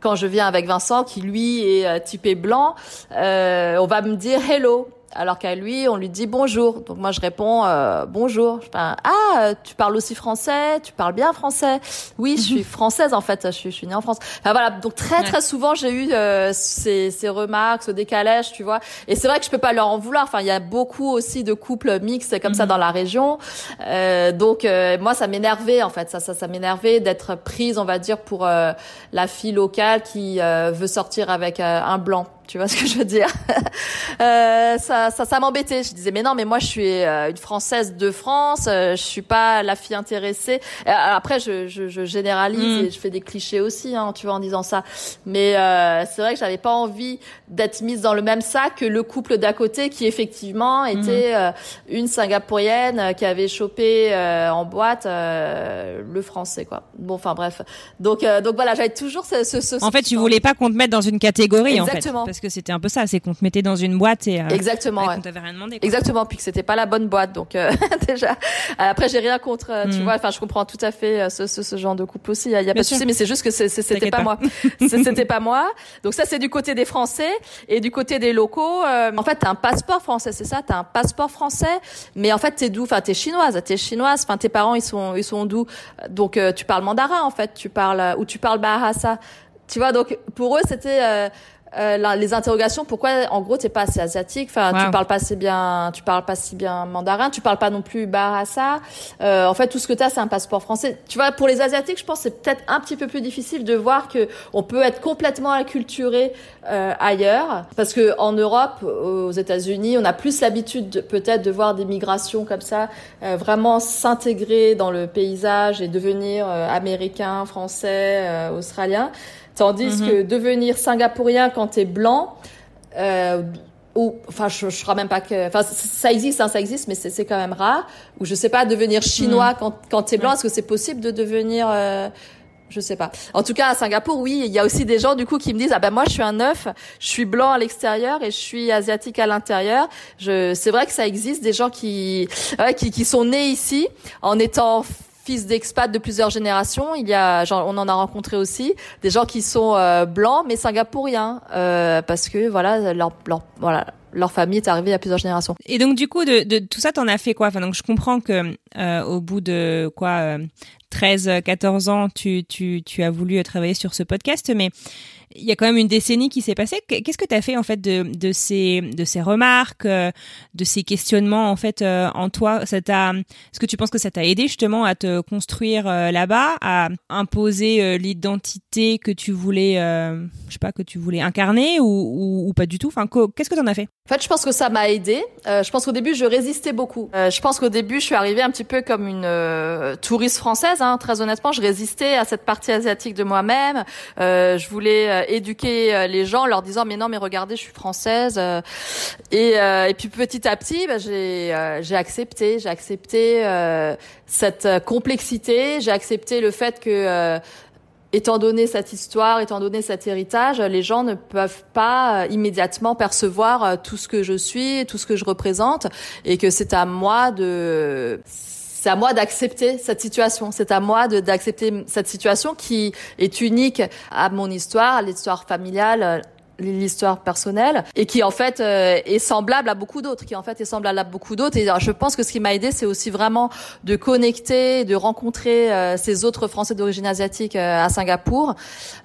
Quand je viens avec Vincent, qui lui est euh, typé blanc, euh, on va me dire hello alors qu'à lui, on lui dit bonjour. Donc moi, je réponds euh, bonjour. Je ah, tu parles aussi français? Tu parles bien français? Oui, je suis française en fait. Je suis, je suis née en France. Enfin voilà. Donc très très souvent, j'ai eu euh, ces, ces remarques, ce décalage, tu vois. Et c'est vrai que je peux pas leur en vouloir. Enfin, il y a beaucoup aussi de couples mixtes comme ça mhm. dans la région. Euh, donc euh, moi, ça m'énervait en fait. Ça, ça, ça m'énervait d'être prise, on va dire, pour euh, la fille locale qui veut sortir avec un blanc. Tu vois ce que je veux dire euh, Ça, ça, ça m'embêtait. Je disais mais non, mais moi je suis euh, une française de France. Euh, je suis pas la fille intéressée. Euh, après, je, je, je généralise mm. et je fais des clichés aussi, hein, tu vois, en disant ça. Mais euh, c'est vrai que j'avais pas envie d'être mise dans le même sac que le couple d'à côté, qui effectivement mm. était une Singapourienne qui avait chopé en boîte le français, quoi. Bon, enfin bref. Donc, donc voilà, j'avais toujours ce, ce, ce En fait, tu voulais pas qu'on te mette dans une catégorie, Exactement. en fait parce que c'était un peu ça, c'est qu'on te mettait dans une boîte et euh, exactement, ouais. t'avait rien demandé. Exactement, puis que c'était pas la bonne boîte, donc euh, déjà. Après, j'ai rien contre, euh, tu mm. vois. Enfin, je comprends tout à fait ce, ce, ce genre de couple aussi. Il y a, y a pas de souci, mais c'est juste que c'était pas, pas, moi. c'était pas moi. Donc ça, c'est du côté des Français et du côté des locaux. en fait, t'as un passeport français, c'est ça. T'as un passeport français, mais en fait, t'es d'où? Enfin, t'es chinoise. T'es chinoise. Enfin, tes parents, ils sont, ils sont d'où? Donc, tu parles mandarin en fait. Tu parles ou tu parles bahasa. Tu vois, donc pour eux, c'était euh, les interrogations pourquoi en gros t'es pas assez asiatique? Enfin tu parles pas assez bien tu parles pas si bien mandarin tu parles pas non plus bahasa. Euh, en fait tout ce que t'as c'est un passeport français. Tu vois pour les asiatiques je pense c'est peut-être un petit peu plus difficile de voir que on peut être complètement acculturé euh, ailleurs. Parce que en Europe aux États-Unis on a plus l'habitude peut-être de voir des migrations comme ça euh, vraiment s'intégrer dans le paysage et devenir euh, américain français australien Tandis mhm. que devenir singapourien quand t'es blanc, euh, ou enfin je, je crois même pas que enfin ça existe hein, ça existe mais c'est quand même rare ou je sais pas devenir chinois mhm. quand quand t'es blanc est-ce que c'est possible de devenir euh, je sais pas. En tout cas, à Singapour, oui, il y a aussi des gens du coup qui me disent ah ben moi je suis un neuf, je suis blanc à l'extérieur et je suis asiatique à l'intérieur. Je, c'est vrai que ça existe des gens qui, ouais, qui qui sont nés ici en étant fils d'expats de plusieurs générations. Il y a, on en a rencontré aussi des gens qui sont euh, blancs mais singapouriens euh, parce que voilà leur, leur voilà leur famille est arrivée à plusieurs générations. Et donc du coup de, de tout ça t'en as fait quoi? Enfin donc je comprends que euh, au bout de quoi 13, 14 ans, tu, tu, tu as voulu travailler sur ce podcast, mais il y a quand même une décennie qui s'est passée. Qu'est-ce que tu as fait en fait de, de ces de ces remarques, euh, de ces questionnements en fait euh, en toi? Ça t'a Est-ce que tu penses que ça t'a aidé justement à te construire euh, là-bas, à imposer l'identité que tu voulais, je sais pas, que tu voulais incarner ou, ou, pas du tout? Enfin, qu'est-ce que tu en as fait? En fait, je pense que ça m'a aidé. je pense qu'au début, je résistais beaucoup. je pense qu'au début, je suis arrivée un petit peu comme une touriste française. Hein, très honnêtement, je résistais à cette partie asiatique de moi-même. je voulais euh, éduquer euh, les gens, leur disant mais non mais regardez je suis française euh, et, et puis petit à petit bah, j'ai j'ai accepté j'ai accepté cette complexité j'ai accepté le fait que étant donné cette histoire, étant donné cet héritage, les gens ne peuvent pas immédiatement percevoir tout ce que je suis, tout ce que je représente, et que c'est à moi de c'est à moi d'accepter cette situation. C'est à moi d'accepter cette situation qui est unique à mon histoire, à l'histoire familiale, l'histoire personnelle et qui en fait euh, est semblable à beaucoup d'autres qui en fait est semblable à beaucoup d'autres. Et je pense que ce qui m'a aidé c'est aussi vraiment de connecter de rencontrer euh, ces autres français d'origine asiatique euh, à Singapour.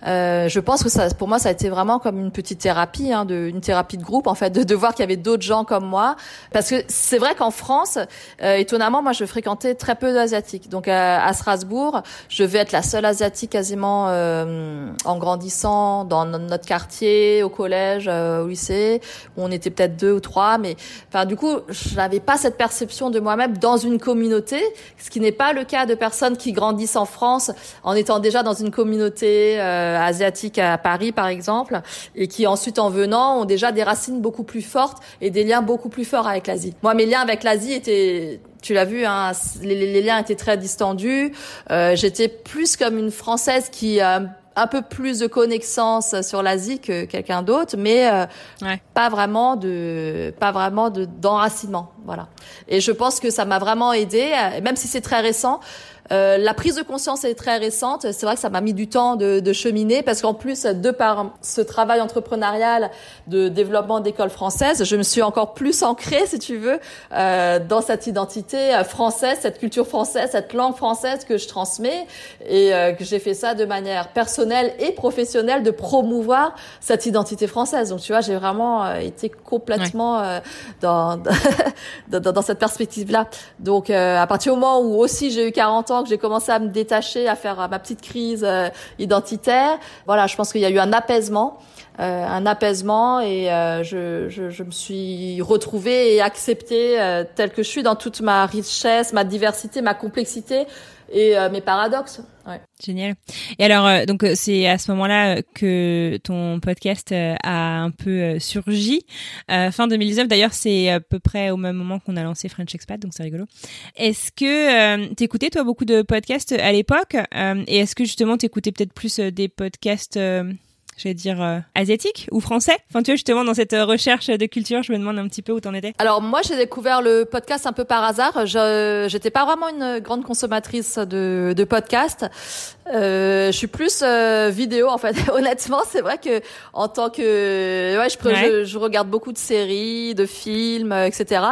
Je pense que ça pour moi ça a été vraiment comme une petite thérapie hein, de une thérapie de groupe en fait de, de voir qu'il y avait d'autres gens comme moi. Parce que c'est vrai qu'en France étonnamment moi je fréquentais très peu d'asiatiques. Donc à Strasbourg je vais être la seule asiatique quasiment en grandissant dans notre quartier au collège, euh, au lycée, où on était peut-être deux ou trois, mais enfin du coup, je n'avais pas cette perception de moi-même dans une communauté, ce qui n'est pas le cas de personnes qui grandissent en France en étant déjà dans une communauté euh, asiatique à Paris par exemple, et qui ensuite en venant ont déjà des racines beaucoup plus fortes et des liens beaucoup plus forts avec l'Asie. Moi, mes liens avec l'Asie étaient tu l'as vu, hein, les, liens étaient très distendus. Euh, J'étais plus comme une Française qui un peu plus de connaissance sur l'Asie que quelqu'un d'autre, mais euh, pas vraiment de pas vraiment de d'enracinement, voilà. Et je pense que ça m'a vraiment aidé, euh, même si c'est très récent. Euh, la prise de conscience est très récente. C'est vrai que ça m'a mis du temps de, de cheminer parce qu'en plus, de par ce travail entrepreneurial de développement d'école française, je me suis encore plus ancrée, si tu veux, euh, dans cette identité française, cette culture française, cette langue française que je transmets et euh, que j'ai fait ça de manière personnelle et professionnelle de promouvoir cette identité française. Donc tu vois, j'ai vraiment euh, été complètement dans, dans, dans cette perspective-là. Donc à partir du moment où aussi j'ai eu 40 ans que j'ai commencé à me détacher, à faire ma petite crise euh, identitaire. Voilà, je pense qu'il y a eu un apaisement. Euh, un apaisement et euh, je, je, je, me suis retrouvée et acceptée euh, telle que je suis dans toute ma richesse, ma diversité, ma complexité et mes paradoxes. Ouais. Génial. Et alors, donc c'est à ce moment-là que ton podcast a un peu surgi. fin 2019, d'ailleurs, c'est à peu près au même moment qu'on a lancé French Expat, donc c'est rigolo. Est-ce que t'écoutais toi beaucoup de podcasts à l'époque Et est-ce que justement t'écoutais peut-être plus des podcasts j'allais dire euh, asiatique ou français Enfin, tu vois, justement, dans cette euh, recherche de culture, je me demande un petit peu où t'en étais. Alors moi, j'ai découvert le podcast un peu par hasard. Je j'étais pas vraiment une grande consommatrice de, de podcasts. Euh, je suis plus euh, vidéo en fait. Honnêtement, c'est vrai que en tant que ouais, je, je, regarde beaucoup de séries, de films, etc.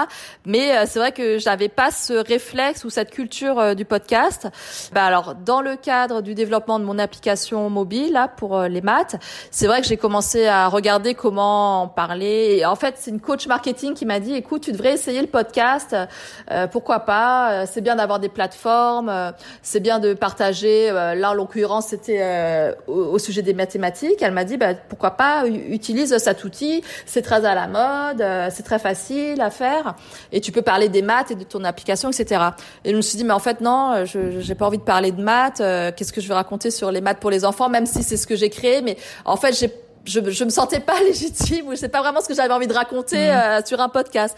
Mais c'est vrai que j'avais pas ce réflexe ou cette culture du podcast. Bah alors, dans le cadre du développement de mon application mobile là pour les maths, c'est vrai que j'ai commencé à regarder comment en parler. Et en fait, c'est une coach marketing qui m'a dit, écoute, tu devrais essayer le podcast. Euh, pourquoi pas? Euh, C'est bien d'avoir des plateformes. Euh, c'est bien de partager. là, en l'occurrence, c'était au, sujet des mathématiques. Elle m'a dit, bah, pourquoi pas utilise cet outil? C'est très à la mode. c'est très facile à faire. Et tu peux parler des maths et de ton application, etc. Et je me suis dit, mais en fait, non, je j'ai pas envie de parler de maths. Qu'est-ce que je vais raconter sur les maths pour les enfants, même si c'est ce que j'ai créé, mais en fait, j'ai je, je me sentais pas légitime ou je sais pas vraiment ce que j'avais envie de raconter mmh. euh, sur un podcast.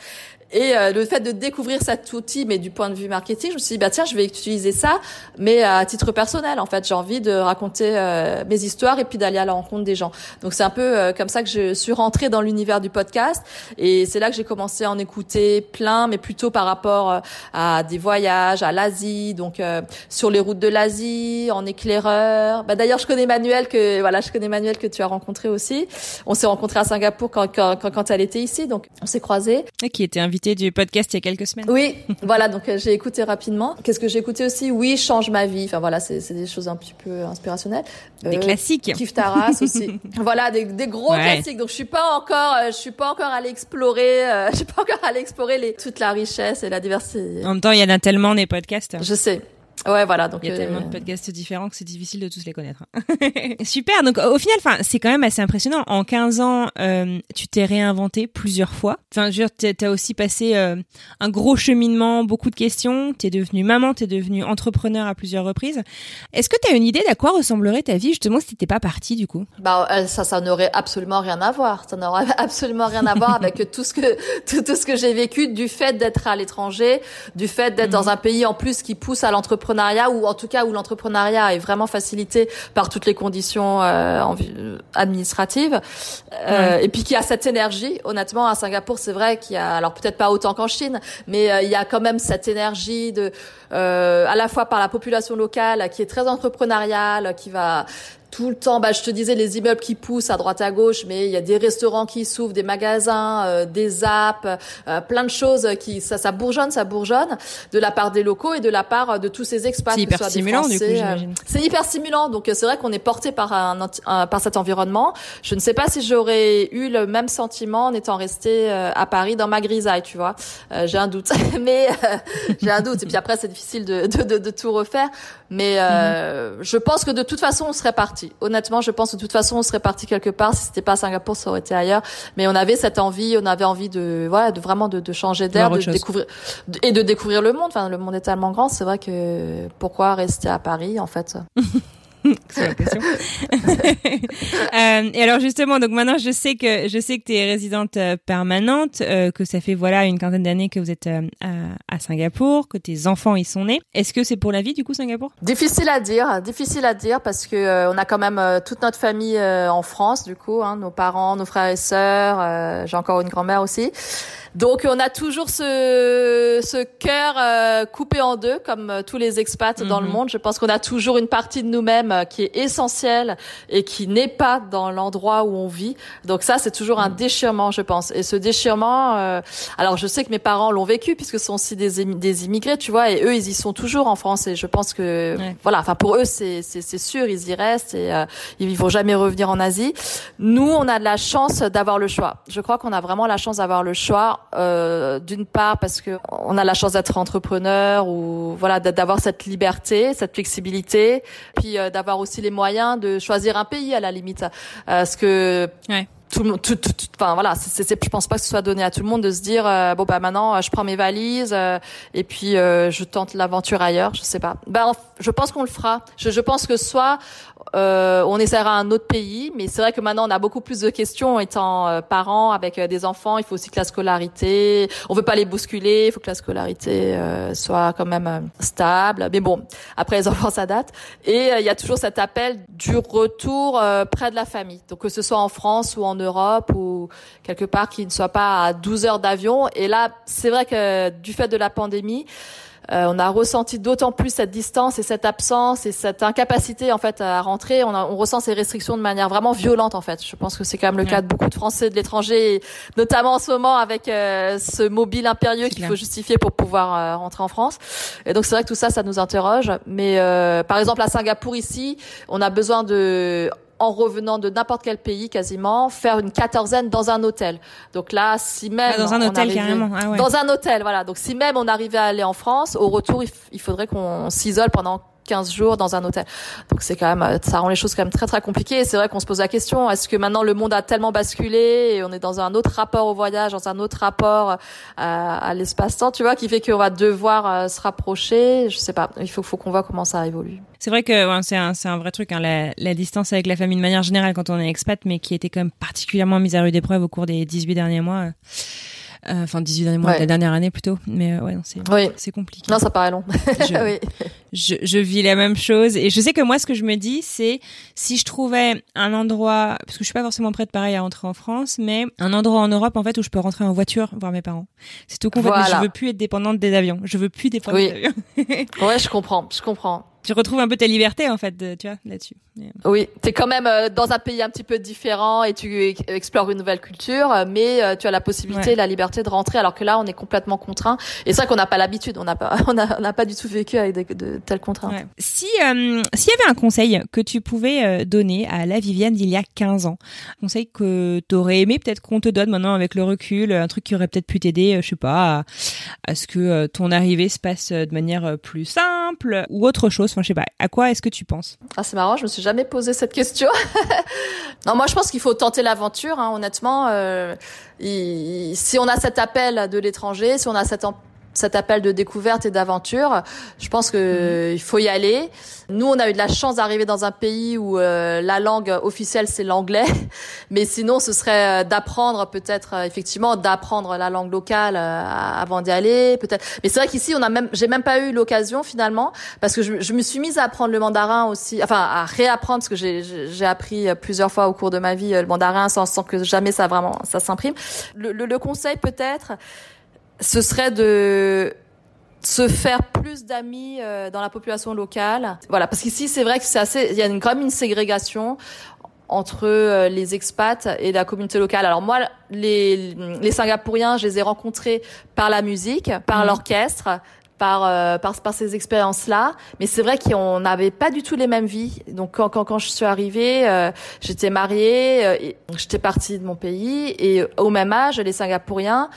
Et euh, le fait de découvrir cet outil, mais du point de vue marketing, je me suis dit bah tiens, je vais utiliser ça, mais à titre personnel en fait. J'ai envie de raconter euh, mes histoires et puis d'aller à la rencontre des gens. Donc c'est un peu euh, comme ça que je suis rentrée dans l'univers du podcast et c'est là que j'ai commencé à en écouter plein, mais plutôt par rapport à des voyages, à l'Asie, donc sur les routes de l'Asie, en éclaireur. Bah d'ailleurs je connais Manuel que voilà, je connais Manuel que tu as rencontré aussi. On s'est rencontré à Singapour quand quand quand, quand elle était ici, donc on s'est croisés. Du podcast il y a quelques semaines. Oui, voilà, donc euh, j'ai écouté rapidement. Qu'est-ce que j'ai écouté aussi? Oui, change ma vie. Enfin voilà, c'est des choses un petit peu inspirationnelles. Des classiques. Kif Taras aussi. voilà, des, des gros classiques. Donc je suis pas encore, je suis pas encore allée explorer, je suis pas encore allée explorer les, toute la richesse et la diversité. En même temps, il y en a tellement des podcasts. Je sais. Ouais, voilà. Donc il y a tellement de euh, podcasts différents que c'est difficile de tous les connaître. Super. Donc au final, enfin, c'est quand même assez impressionnant. En 15 ans, euh, tu t'es réinventé plusieurs fois. Enfin, je veux dire, t'as aussi passé euh, un gros cheminement, beaucoup de questions. T'es devenu maman, t'es devenu entrepreneur à plusieurs reprises. Est-ce que t'as une idée d'à quoi ressemblerait ta vie justement si t'étais pas parti du coup? Bah ça, ça n'aurait absolument rien à voir. Ça n'aurait absolument rien à voir avec tout ce que tout, tout ce que j'ai vécu du fait d'être à l'étranger, du fait d'être dans mhm. un pays en plus qui pousse à l'entrepreneuriat ou en tout cas où l'entrepreneuriat est vraiment facilité par toutes les conditions euh, administratives. Euh, et puis qui a cette énergie honnêtement à Singapour c'est vrai qu'il y a alors peut-être pas autant qu'en Chine mais euh, il y a quand même cette énergie de euh, à la fois par la population locale qui est très entrepreneuriale qui va tout le temps, bah, je te disais les immeubles qui poussent à droite à gauche, mais il y a des restaurants qui s'ouvrent, des magasins, euh, des apps, euh, plein de choses qui ça, ça bourgeonne, ça bourgeonne de la part des locaux et de la part de tous ces expats. C'est hyper stimulant du coup. Euh, c'est hyper stimulant, donc c'est vrai qu'on est porté par un, par cet environnement. Je ne sais pas si j'aurais eu le même sentiment en étant resté à Paris dans ma grisaille, tu vois. j'ai un doute, mais j'ai un doute. Et puis après c'est difficile de, de, de, de, tout refaire, mais mhm. je pense que de toute façon on serait parti Honnêtement, je pense que de toute façon, on serait parti quelque part. Si c'était pas à Singapour, ça aurait été ailleurs. Mais on avait cette envie, on avait envie de, voilà, de vraiment de, de changer d'air, de, découvrir et de découvrir le monde. Enfin, le monde est tellement grand. C'est vrai que pourquoi rester à Paris, en fait? c'est la question. euh, et alors justement, donc maintenant je sais que je sais que tu es résidente euh, permanente, euh, que ça fait voilà une quinzaine d'années que vous êtes euh, à, à, Singapour, que tes enfants y sont nés. Est-ce que c'est pour la vie du coup Singapour? Difficile à dire, difficile à dire parce que on a quand même toute notre famille en France du coup, hein, nos parents, nos frères et sœurs. J'ai encore une grand-mère aussi. Donc on a toujours ce, ce cœur euh, coupé en deux, comme euh, tous les expats dans le mhm. monde. Je pense qu'on a toujours une partie de nous-mêmes euh, qui est essentielle et qui n'est pas dans l'endroit où on vit. Donc ça, c'est toujours un mhm. déchirement, je pense. Et ce déchirement, alors je sais que mes parents l'ont vécu puisque ce sont aussi des, des immigrés, tu vois, et eux, ils y sont toujours en France. Et je pense que, voilà, enfin pour eux, c'est c'est sûr, ils y restent et ils vont jamais revenir en Asie. Nous, on a de la chance d'avoir le choix. Je crois qu'on a vraiment la chance d'avoir le choix euh, d'une part parce que on a la chance d'être entrepreneur ou voilà d'avoir cette liberté, cette flexibilité, puis euh, d'avoir aussi les moyens de choisir un pays à la limite, euh, parce que ouais tout le monde, tout, tout, enfin voilà, c'est, c'est, je pense pas que ce soit donné à tout le monde de se dire euh, bon bah maintenant euh, je prends mes valises euh, et puis je tente l'aventure ailleurs, je sais pas. Ben je pense qu'on le fera. Je, je pense que soit on essaiera un autre pays, mais c'est vrai que maintenant on a beaucoup plus de questions étant parents avec des enfants. Il faut aussi que la scolarité, on veut pas les bousculer, il faut que la scolarité soit quand même stable. Mais bon, après les enfants ça date et il y a toujours cet appel du retour près de la famille. Donc que ce soit en France ou en Europe ou quelque part qui ne soit pas à 12 heures d'avion. Et là, c'est vrai que du fait de la pandémie, euh, on a ressenti d'autant plus cette distance et cette absence et cette incapacité en fait à rentrer. On, on ressent ces restrictions de manière vraiment violente en fait. Je pense que c'est quand même le cas de beaucoup de Français de l'étranger, notamment en ce moment avec euh, ce mobile impérieux qu'il faut justifier pour pouvoir euh, rentrer en France. Et donc c'est vrai que tout ça, ça nous interroge. Mais par exemple à Singapour ici, on a besoin de en revenant de n'importe quel pays quasiment, faire une quatorzaine dans un hôtel. Donc là, si même ah, dans un hôtel carrément, ah ouais. dans un hôtel, voilà. Donc si même on arrivait à aller en France, au retour, il faudrait qu'on s'isole pendant 15 jours dans un hôtel. Donc c'est quand même, euh, ça rend les choses quand même très très compliquées. C'est vrai qu'on se pose la question, est-ce que maintenant le monde a tellement basculé et on est dans un autre rapport au voyage, dans un autre rapport à, à l'espace-temps, tu vois, qui fait qu'on va devoir euh, se rapprocher? Je sais pas, il faut, faut qu'on voit comment ça évolue. C'est vrai que ouais, c'est un, un vrai truc, hein, la, la, distance avec la famille de manière générale quand on est expat, mais qui était quand même particulièrement mise à rude épreuve au cours des 18 derniers mois. Euh, enfin 18 derniers mois, la dernière année plutôt. Mais euh, ouais, c'est c'est compliqué. Non, ça paraît long. je, oui. je, je, vis la même chose et je sais que moi, ce que je me dis, c'est si je trouvais un endroit, parce que je suis pas forcément prête pareil à rentrer en France, mais un endroit en Europe en fait où je peux rentrer en voiture voir mes parents. C'est tout con. Voilà. je veux plus être dépendante des avions. Je veux plus dépendre des avions. ouais, je comprends, je comprends. Tu retrouves un peu ta liberté en fait, tu vois, là-dessus. Oui, t'es quand même euh, dans un pays un petit peu différent et tu explores une nouvelle culture, mais euh, tu as la possibilité, la liberté de rentrer, alors que là, on est complètement contraint. Et c'est vrai qu'on n'a pas l'habitude, on n'a pas, on n'a pas du tout vécu avec de telles contraintes. Si euh, s'il y avait un conseil que tu pouvais donner à la Viviane d'il y a 15 ans, un conseil que tu aurais aimé peut-être qu'on te donne maintenant avec le recul, un truc qui aurait peut-être pu t'aider, je sais pas, à, à ce que ton arrivée se passe de manière plus simple ou autre chose. Enfin, je sais pas. À quoi est-ce que tu penses Ah, c'est marrant, je me suis jamais posé cette question. non, moi je pense qu'il faut tenter l'aventure. Hein, honnêtement, euh, si on a cet appel de l'étranger, si on a cet cet appel de découverte et d'aventure. Je pense que mhm. il faut y aller. Nous, on a eu de la chance d'arriver dans un pays où euh, la langue officielle c'est l'anglais, mais sinon ce serait euh, d'apprendre peut-être euh, effectivement d'apprendre la langue locale avant d'y aller, peut-être. Mais c'est vrai qu'ici on a même, j'ai même pas eu l'occasion finalement parce que je, je, me suis mise à apprendre le mandarin aussi, enfin à réapprendre parce que j'ai, j'ai appris plusieurs fois au cours de ma vie le mandarin sans, sans que jamais ça vraiment ça s'imprime. Le, le, le conseil peut-être ce serait de se faire plus d'amis euh, dans la population locale. Voilà, parce qu'ici c'est vrai que c'est assez, il y a une, quand même une ségrégation entre euh, les expats et la communauté locale. Alors moi, les, les Singapouriens, je les ai rencontrés par la musique, par mmh. l'orchestre, par, euh, par, par ces expériences-là. Mais c'est vrai qu'on n'avait pas du tout les mêmes vies. Donc quand, quand, quand je suis arrivée, j'étais mariée, j'étais partie de mon pays et au même âge, les Singapouriens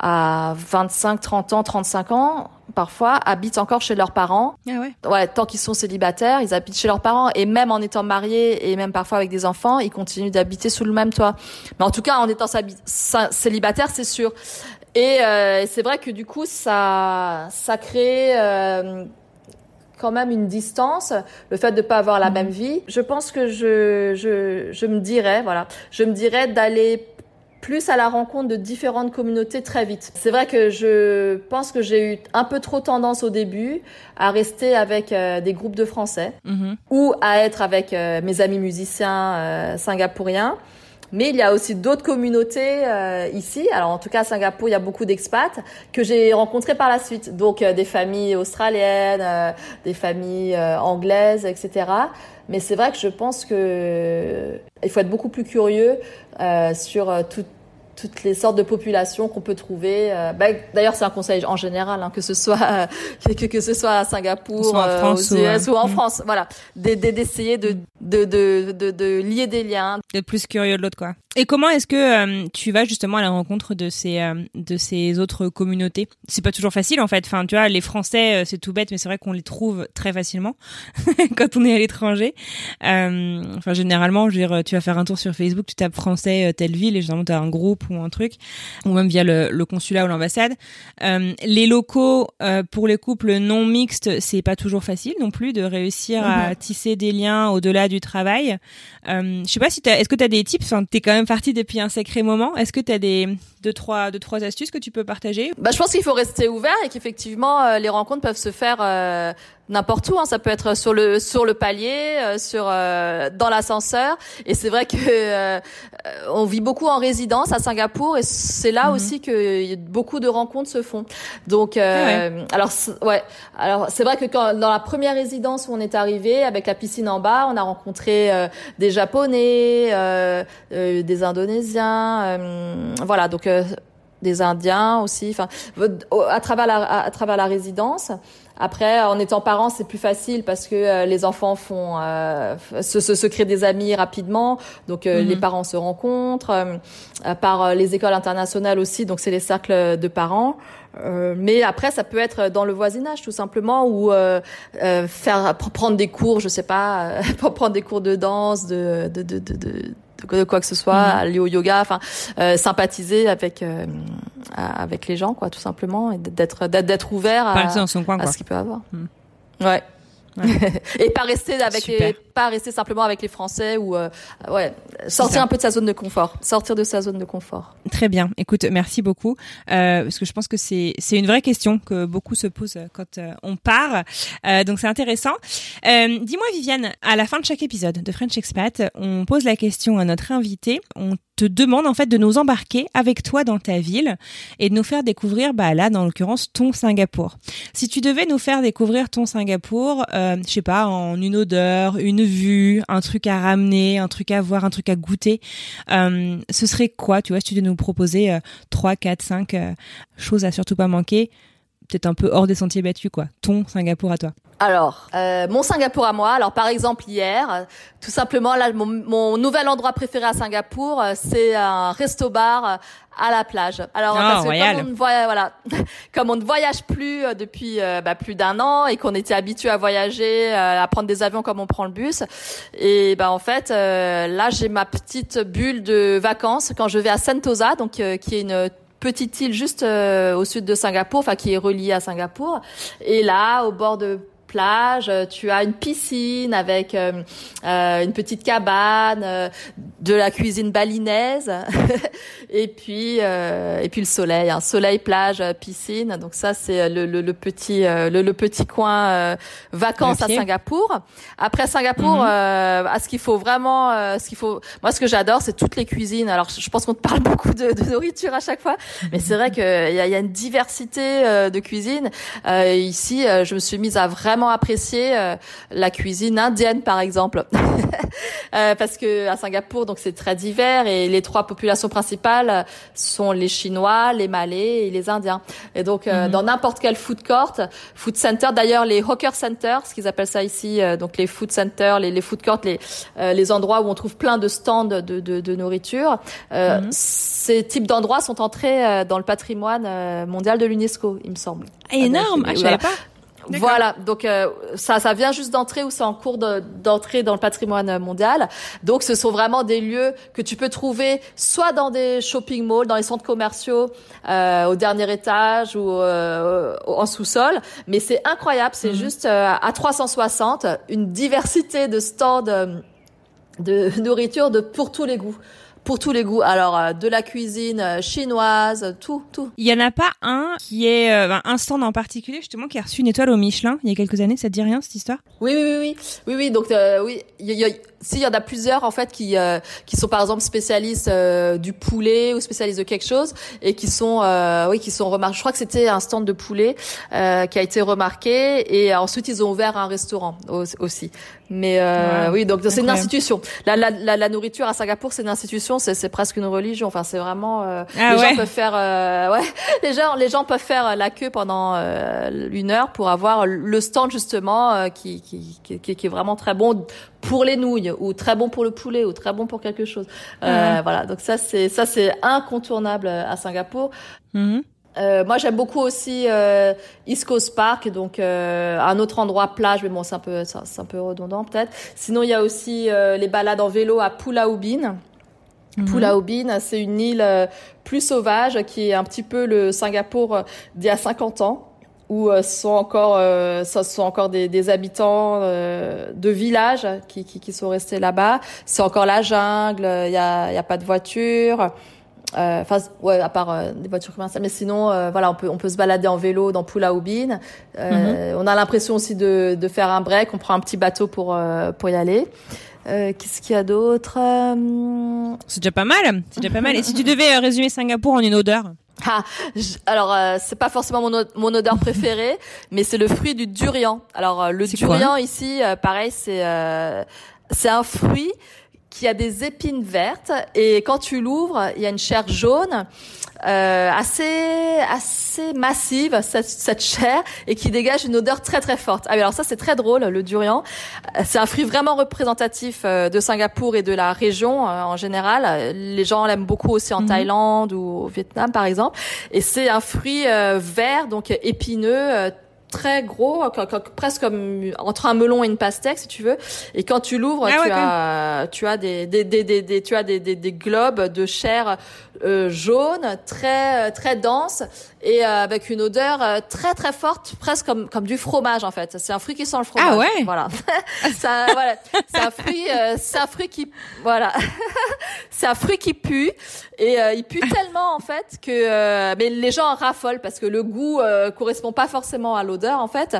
à 25, 30 ans, 35 ans, parfois, habitent encore chez leurs parents. Ah ouais. Ouais, tant qu'ils sont célibataires, ils habitent chez leurs parents. Et même en étant mariés et même parfois avec des enfants, ils continuent d'habiter sous le même toit. Mais en tout cas, en étant célibataire, c'est sûr. Et euh, c'est vrai que du coup, ça, ça crée euh, quand même une distance, le fait de pas avoir la mmh. même vie. Je pense que je, je, je me dirais, voilà, je me dirais d'aller plus à la rencontre de différentes communautés très vite. C'est vrai que je pense que j'ai eu un peu trop tendance au début à rester avec euh, des groupes de Français mhm. ou à être avec euh, mes amis musiciens euh, singapouriens. Mais il y a aussi d'autres communautés ici. Alors en tout cas à Singapour, il y a beaucoup d'expats que j'ai rencontrés par la suite. Donc des familles australiennes, des familles anglaises, etc. Mais c'est vrai que je pense que il faut être beaucoup plus curieux sur tout, toutes les sortes de populations qu'on peut trouver. Euh, bah, D'ailleurs, c'est un conseil en général, hein, que ce soit que, que ce soit à Singapour, en euh, France, aux US, ou, en France, voilà, d'essayer de de, de, de, de, lier des liens, d'être plus curieux de l'autre, quoi. Et comment est-ce que euh, tu vas justement à la rencontre de ces de ces autres communautés? C'est pas toujours facile en fait. Enfin, tu vois, les Français, c'est tout bête, mais c'est vrai qu'on les trouve très facilement quand on est à l'étranger. enfin, généralement, je veux dire, tu vas faire un tour sur Facebook, tu tapes français telle ville et généralement tu as un groupe ou un truc, ou même via le, consulat ou l'ambassade. Euh, les locaux euh, pour les couples non mixtes, c'est pas toujours facile non plus de réussir à mhm. tisser des liens au-delà du travail. Euh, je sais pas si est-ce que tu as des tips? Enfin, t'es quand même parti depuis un sacré moment. Est-ce que tu as des deux trois deux trois astuces que tu peux partager? Bah, je pense qu'il faut rester ouvert et qu'effectivement euh, les rencontres peuvent se faire n'importe où. Hein. Ça peut être sur le sur le palier, euh, sur euh, dans l'ascenseur. Et c'est vrai que euh, on vit beaucoup en résidence à Singapour et c'est là mhm. aussi que beaucoup de rencontres se font. Donc ah alors ouais, alors c'est vrai que quand dans la première résidence où on est arrivé avec la piscine en bas, on a rencontré des Japonais, des Indonésiens, voilà donc des Indiens aussi, enfin à travers la, à travers la résidence. Après, en étant parent, c'est plus facile parce que euh, les enfants font euh, se, se, se, créent des amis rapidement, donc euh, les mhm. parents se rencontrent. par les écoles internationales aussi, donc c'est les cercles de parents. mais après, ça peut être dans le voisinage tout simplement ou faire prendre des cours, je sais pas, prendre des cours de danse, de de de, de de quoi que ce soit, mhm. aller au yoga, enfin euh, sympathiser avec euh, avec les gens quoi, tout simplement, et d'être d'être ouvert à ce qu'il peut avoir. Mhm. Ouais. et pas rester avec les, pas rester simplement avec les Français ou euh, ouais sortir un peu de sa zone de confort, sortir de sa zone de confort. Très bien. Écoute, merci beaucoup euh, parce que je pense que c'est c'est une vraie question que beaucoup se posent quand euh, on part. Euh, donc c'est intéressant. Dis-moi Viviane, à la fin de chaque épisode de French Expat, on pose la question à notre invité. On te demande en fait de nous embarquer avec toi dans ta ville et de nous faire découvrir, bah là dans l'occurrence ton Singapour. Si tu devais nous faire découvrir ton Singapour, euh, je sais pas, en une odeur, une vue, un truc à ramener, un truc à voir, un truc à goûter, euh, ce serait quoi, tu vois, si tu devais nous proposer euh, trois, quatre, cinq euh, choses à surtout pas manquer, peut-être un peu hors des sentiers battus, quoi. Ton Singapour à toi. Alors, euh, mon Singapour à moi. Alors, par exemple, hier, tout simplement, là, mon, mon nouvel endroit préféré à Singapour, euh, c'est un resto-bar euh, à la plage. Alors, Oh, parce que comme on, ne voyage, voilà, comme on ne voyage plus euh, depuis euh, bah, plus d'un an et qu'on était habitué à voyager, euh, à prendre des avions comme on prend le bus, et bah en fait, euh, là, j'ai ma petite bulle de vacances quand je vais à Sentosa, donc euh, qui est une petite île juste euh, au sud de Singapour, enfin qui est reliée à Singapour. Et là, au bord de plage, euh, tu as une piscine avec euh, euh, une petite cabane, euh, de la cuisine balinaise, et puis euh, et puis le soleil, un soleil, plage, piscine. Donc ça c'est le, le, le petit euh, le, le petit coin euh, vacances à Singapour. Après Singapour, Mhm. euh, à ce qu'il faut vraiment, euh, ce qu'il faut. Moi, ce que j'adore, c'est toutes les cuisines. Alors, je pense qu'on te parle beaucoup de, de nourriture à chaque fois, mais c'est vrai qu'il y a, il y a une diversité euh, de cuisines. Euh, ici, euh, je me suis mise à vraiment apprécier euh, la cuisine indienne, par exemple, Euh, parce que à Singapour, donc c'est très divers et les trois populations principales sont les Chinois, les Malais et les Indiens. Et donc, euh, Mhm. dans n'importe quel food court, food center, d'ailleurs les hawker centers, ce qu'ils appellent ça ici, donc les food centers, les, les food courts, les, les endroits où on trouve plein de stands de, de, de nourriture. Mhm. Ces types d'endroits sont entrés dans le patrimoine mondial de l'UNESCO, il me semble. Énorme, Ah, ah, je voilà. savais pas. Voilà, donc euh, ça, ça vient juste d'entrer ou c'est en cours de- d'entrée dans le patrimoine mondial. Donc ce sont vraiment des lieux que tu peux trouver soit dans des shopping malls, dans les centres commerciaux, euh, au dernier étage ou euh, en sous-sol. Mais c'est incroyable, c'est Mhm. juste euh, à 360 une diversité de stands euh, de nourriture de pour tous les goûts. Pour tous les goûts. Alors, euh, de la cuisine euh, chinoise, tout, tout. Il y en a pas un qui est euh, un stand en particulier justement qui a reçu une étoile au Michelin il y a quelques années. Ça te dit rien cette histoire? Oui, oui, oui, oui, oui, oui. Donc, euh, oui, il y, il y a- si il y en a plusieurs en fait qui euh, qui sont par exemple spécialistes euh, du poulet ou spécialistes de quelque chose et qui sont euh, oui qui sont remarqués. Je crois que c'était un stand de poulet euh, qui a été remarqué et ensuite ils ont ouvert un restaurant au- aussi. Mais euh, Wow. oui, donc c'est une institution. La, la, la, la nourriture à Singapour, c'est une institution, c'est c'est presque une religion. Enfin, c'est vraiment euh, Ah les ouais. gens peuvent faire euh, ouais les gens les gens peuvent faire la queue pendant une heure pour avoir le stand justement qui qui qui est vraiment très bon pour les nouilles ou très bon pour le poulet ou très bon pour quelque chose. Euh. Voilà, donc ça c'est ça c'est incontournable à Singapour. Mhm. Euh, moi, j'aime beaucoup aussi euh, East Coast Park, donc euh, un autre endroit plage, mais bon, c'est un peu, c'est un peu redondant peut-être. Sinon, il y a aussi euh, les balades en vélo à Pulau Ubin. Mhm. Pulau c'est une île euh, plus sauvage qui est un petit peu le Singapour euh, d'il y a 50 ans où euh, ce sont encore, euh, ce sont encore des, des habitants euh, de villages qui, qui, qui sont restés là-bas. C'est encore la jungle, il y a, y a pas de voiture. Euh, Enfin, ouais, à part euh, des voitures commerciales, mais sinon, euh, voilà, on peut on peut se balader en vélo dans Pulau Ubin. Euh, On a l'impression aussi de de faire un break. On prend un petit bateau pour euh, pour y aller. Euh, Qu'est-ce qu'il y a d'autre? C'est déjà pas mal. C'est déjà pas mal. Et si tu devais résumer Singapour en une odeur? Ah, j- alors euh, c'est pas forcément mon, mon odeur préférée, mais c'est le fruit du durian. Alors euh, le durian ici, euh, pareil, c'est euh, c'est un fruit qui a des épines vertes et quand tu l'ouvres, il y a une chair jaune euh, assez assez massive cette, cette chair et qui dégage une odeur très très forte. Ah oui, alors ça c'est très drôle le durian. Euh, C'est un fruit vraiment représentatif euh, de Singapour et de la région euh, en général. Les gens l'aiment beaucoup aussi en Mhm. Thaïlande ou au Vietnam par exemple. Et c'est un fruit vert donc épineux. Euh, très gros, presque comme entre un melon et une pastèque si tu veux. Et quand tu l'ouvres, Ah tu ouais, as tu as des des des des, des- tu as des, des des globes de chair jaune, très très dense et avec une odeur très très forte, presque comme comme du fromage en fait. C'est un fruit qui sent le fromage. Ah ouais. Voilà. ça, voilà. C'est un fruit, c'est un fruit qui, voilà. c'est un fruit qui pue et il pue tellement en fait que mais les gens en raffolent parce que le goût correspond pas forcément à l'odeur en fait.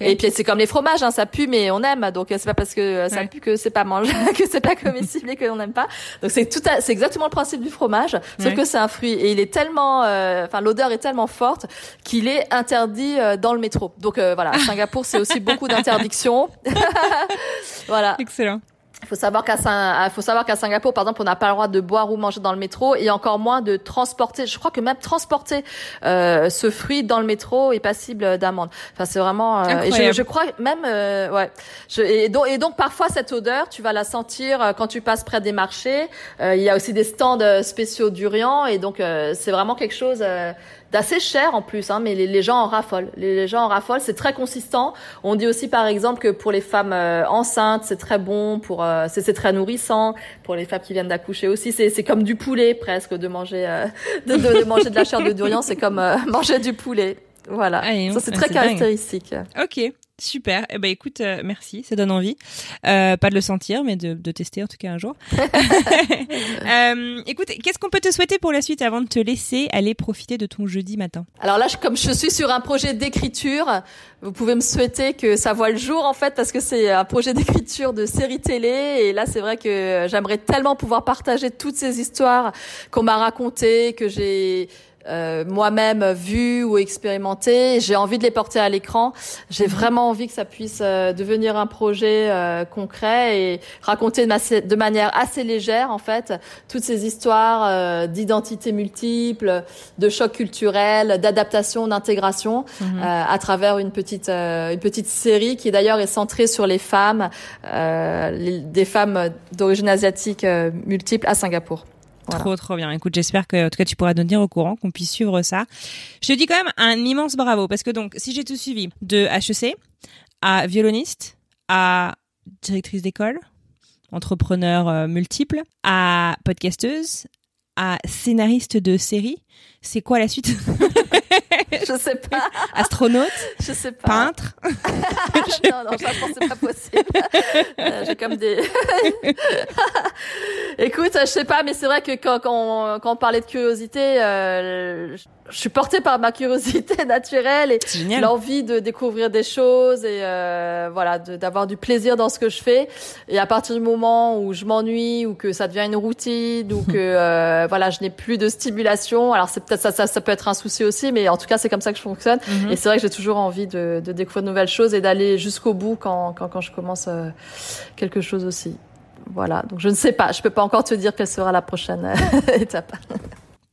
Et puis c'est comme les fromages, hein, ça pue mais on aime. Donc c'est pas parce que ça pue que c'est pas mangeable, que c'est pas comestible et que l'on n'aime pas. Donc c'est tout, c'est exactement le principe du fromage, sauf que c'est un fruit et il est tellement, euh, enfin l'odeur est tellement forte qu'il est interdit euh, dans le métro. Donc euh, voilà, Singapour c'est aussi beaucoup d'interdictions. voilà. Excellent. Il faut savoir qu'à euh, faut savoir qu'à Singapour, par exemple, on n'a pas le droit de boire ou manger dans le métro et encore moins de transporter. Je crois que même transporter euh, ce fruit dans le métro est passible d'amende. Enfin, c'est vraiment. Euh, et je, je, crois même, euh, ouais. Je, et, donc, et donc parfois cette odeur, tu vas la sentir euh, quand tu passes près des marchés. il y a aussi des stands spéciaux durians et donc c'est vraiment quelque chose d'assez cher en plus, hein, mais les, les, gens en raffolent. Les, les gens en raffolent, c'est très consistant. On dit aussi par exemple que pour les femmes euh, enceintes, c'est très bon, pour euh, c'est très nourrissant. Pour les femmes qui viennent d'accoucher aussi, c'est comme du poulet presque de manger euh, de, de, de, manger de la chair de durian, c'est comme manger du poulet. Voilà, ah, ça c'est très caractéristique. Ok. Super. Eh ben écoute, euh, merci, ça donne envie. Euh, pas de le sentir, mais de, de, tester en tout cas un jour. euh, écoute, qu'est-ce qu'on peut te souhaiter pour la suite avant de te laisser aller profiter de ton jeudi matin? Alors là, comme je suis sur un projet d'écriture, vous pouvez me souhaiter que ça voit le jour en fait, parce que c'est un projet d'écriture de série télé. Et là, c'est vrai que j'aimerais tellement pouvoir partager toutes ces histoires qu'on m'a racontées, que j'ai euh, moi-même vu ou expérimenté. J'ai envie de les porter à l'écran. J'ai mhm. vraiment envie que ça puisse euh, devenir un projet euh, concret et raconter de, de, manière assez légère en fait toutes ces histoires d'identité multiples, de chocs culturels, d'adaptation, d'intégration mhm. à travers une petite une petite série qui d'ailleurs est centrée sur les femmes, des femmes d'origine asiatique multiples à Singapour. Trop, trop bien. Écoute, j'espère que, en tout cas, tu pourras nous tenir au courant, qu'on puisse suivre ça. Je te dis quand même un immense bravo parce que donc, si j'ai tout suivi, de HEC à violoniste, à directrice d'école, entrepreneur euh, multiple, à podcasteuse, à scénariste de série, c'est quoi la suite Je sais pas. Astronaute Je sais pas. Peintre Non, non, je pense c'est pas possible. Euh, j'ai comme des... Écoute, je sais pas, mais c'est vrai que quand, quand, on, parlait de curiosité, euh, je suis portée par ma curiosité naturelle et l'envie de découvrir des choses et euh, voilà, d'avoir du plaisir dans ce que je fais. Et à partir du moment où je m'ennuie ou que ça devient une routine ou que euh, voilà, je n'ai plus de stimulation, alors c'est peut-être ça, ça, ça peut être un souci aussi, mais en tout cas c'est comme ça que je fonctionne. Mhm. Et c'est vrai que j'ai toujours envie de, de, découvrir de nouvelles choses et d'aller jusqu'au bout quand, quand, quand je commence euh, quelque chose aussi. Voilà, donc je ne sais pas, je peux pas encore te dire quelle sera la prochaine étape.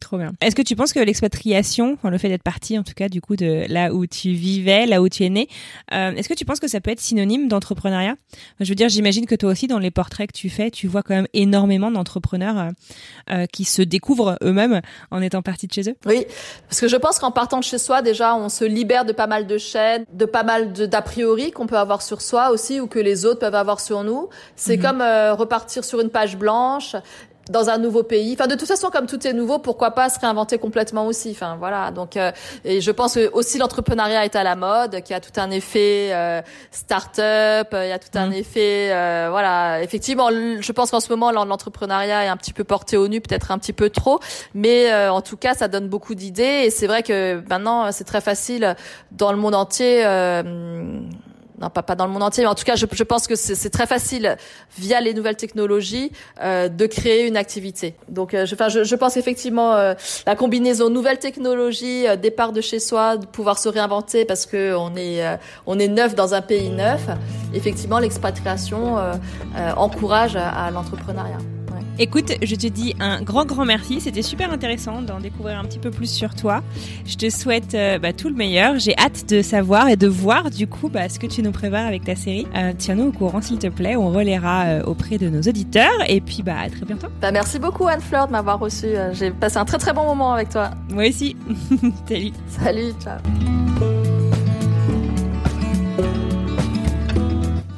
Trop bien. Est-ce que tu penses que l'expatriation, enfin, le fait d'être parti en tout cas du coup de là où tu vivais, là où tu es né, euh, est-ce que tu penses que ça peut être synonyme d'entrepreneuriat? Je veux dire, j'imagine que toi aussi dans les portraits que tu fais, tu vois quand même énormément d'entrepreneurs euh, euh, qui se découvrent eux-mêmes en étant partis de chez eux. Oui, parce que je pense qu'en partant de chez soi, déjà, on se libère de pas mal de chaînes, de pas mal d'a priori qu'on peut avoir sur soi aussi ou que les autres peuvent avoir sur nous. C'est mhm. comme repartir sur une page blanche dans un nouveau pays. Enfin, de toute façon, comme tout est nouveau, pourquoi pas se réinventer complètement aussi? Enfin, voilà. Donc, euh, et je pense que aussi l'entrepreneuriat est à la mode, qui a tout un effet euh, start-up, il y a tout un mmh. effet, euh, voilà. Effectivement, je pense qu'en ce moment, l'entrepreneuriat est un petit peu porté au nu, peut-être un petit peu trop, mais euh, en tout cas, ça donne beaucoup d'idées. Et c'est vrai que maintenant, c'est très facile dans le monde entier non pas, pas dans le monde entier, mais en tout cas, je, je pense que c'est très facile via les nouvelles technologies euh, de créer une activité. Donc, euh, je, enfin, je, je pense effectivement euh, la combinaison nouvelles technologies, euh, départ de chez soi, de pouvoir se réinventer parce que on est on est neuf dans un pays neuf. Effectivement, l'expatriation encourage à l'entrepreneuriat. Écoute, je te dis un grand, grand merci. C'était super intéressant d'en découvrir un petit peu plus sur toi. Je te souhaite euh, bah, tout le meilleur. J'ai hâte de savoir et de voir du coup bah, ce que tu nous prépares avec ta série. Euh, Tiens-nous au courant s'il te plaît. On relaiera euh, auprès de nos auditeurs. Et puis bah, à très bientôt. Bah, merci beaucoup Anne-Fleur de m'avoir reçu. J'ai passé un très très bon moment avec toi. Moi aussi. Salut. Salut, ciao.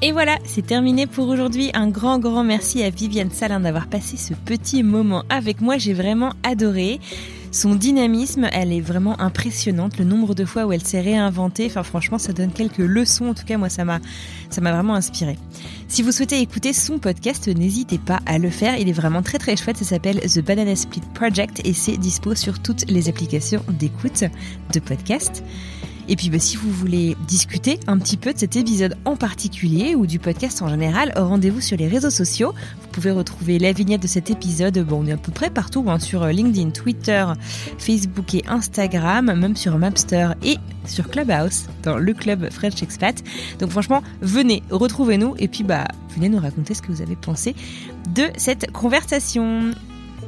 Et voilà, c'est terminé pour aujourd'hui. Un grand, grand merci à Viviane Salin d'avoir passé ce petit moment avec moi. J'ai vraiment adoré. Son dynamisme, elle est vraiment impressionnante. Le nombre de fois où elle s'est réinventée, enfin franchement, ça donne quelques leçons. En tout cas, moi, ça m'a, vraiment inspiré. Si vous souhaitez écouter son podcast, n'hésitez pas à le faire. Il est vraiment très très chouette. Ça s'appelle The Banana Split Project et c'est dispo sur toutes les applications d'écoute de podcast. Et puis bah, si vous voulez discuter un petit peu de cet épisode en particulier ou du podcast en général, rendez-vous sur les réseaux sociaux. Vous pouvez retrouver la vignette de cet épisode, bon, on est à peu près partout, hein, sur euh, LinkedIn, Twitter, Facebook et Instagram, même sur Mapster et sur Clubhouse, dans le club French Expat. Donc franchement, venez, retrouvez-nous et puis bah venez nous raconter ce que vous avez pensé de cette conversation.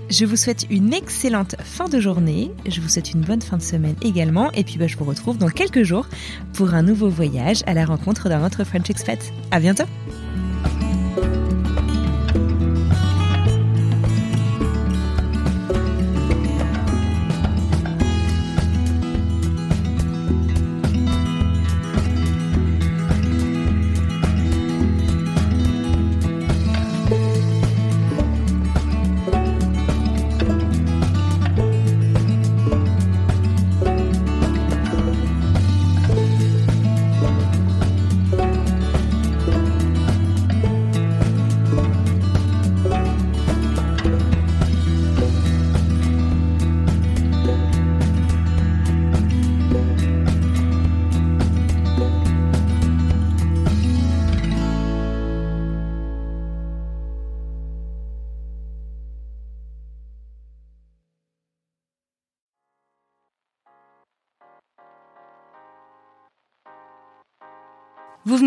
Je vous souhaite une excellente fin de journée. Je vous souhaite une bonne fin de semaine également. Et puis, bah, je vous retrouve dans quelques jours pour un nouveau voyage à la rencontre d'un autre French Expat. À bientôt!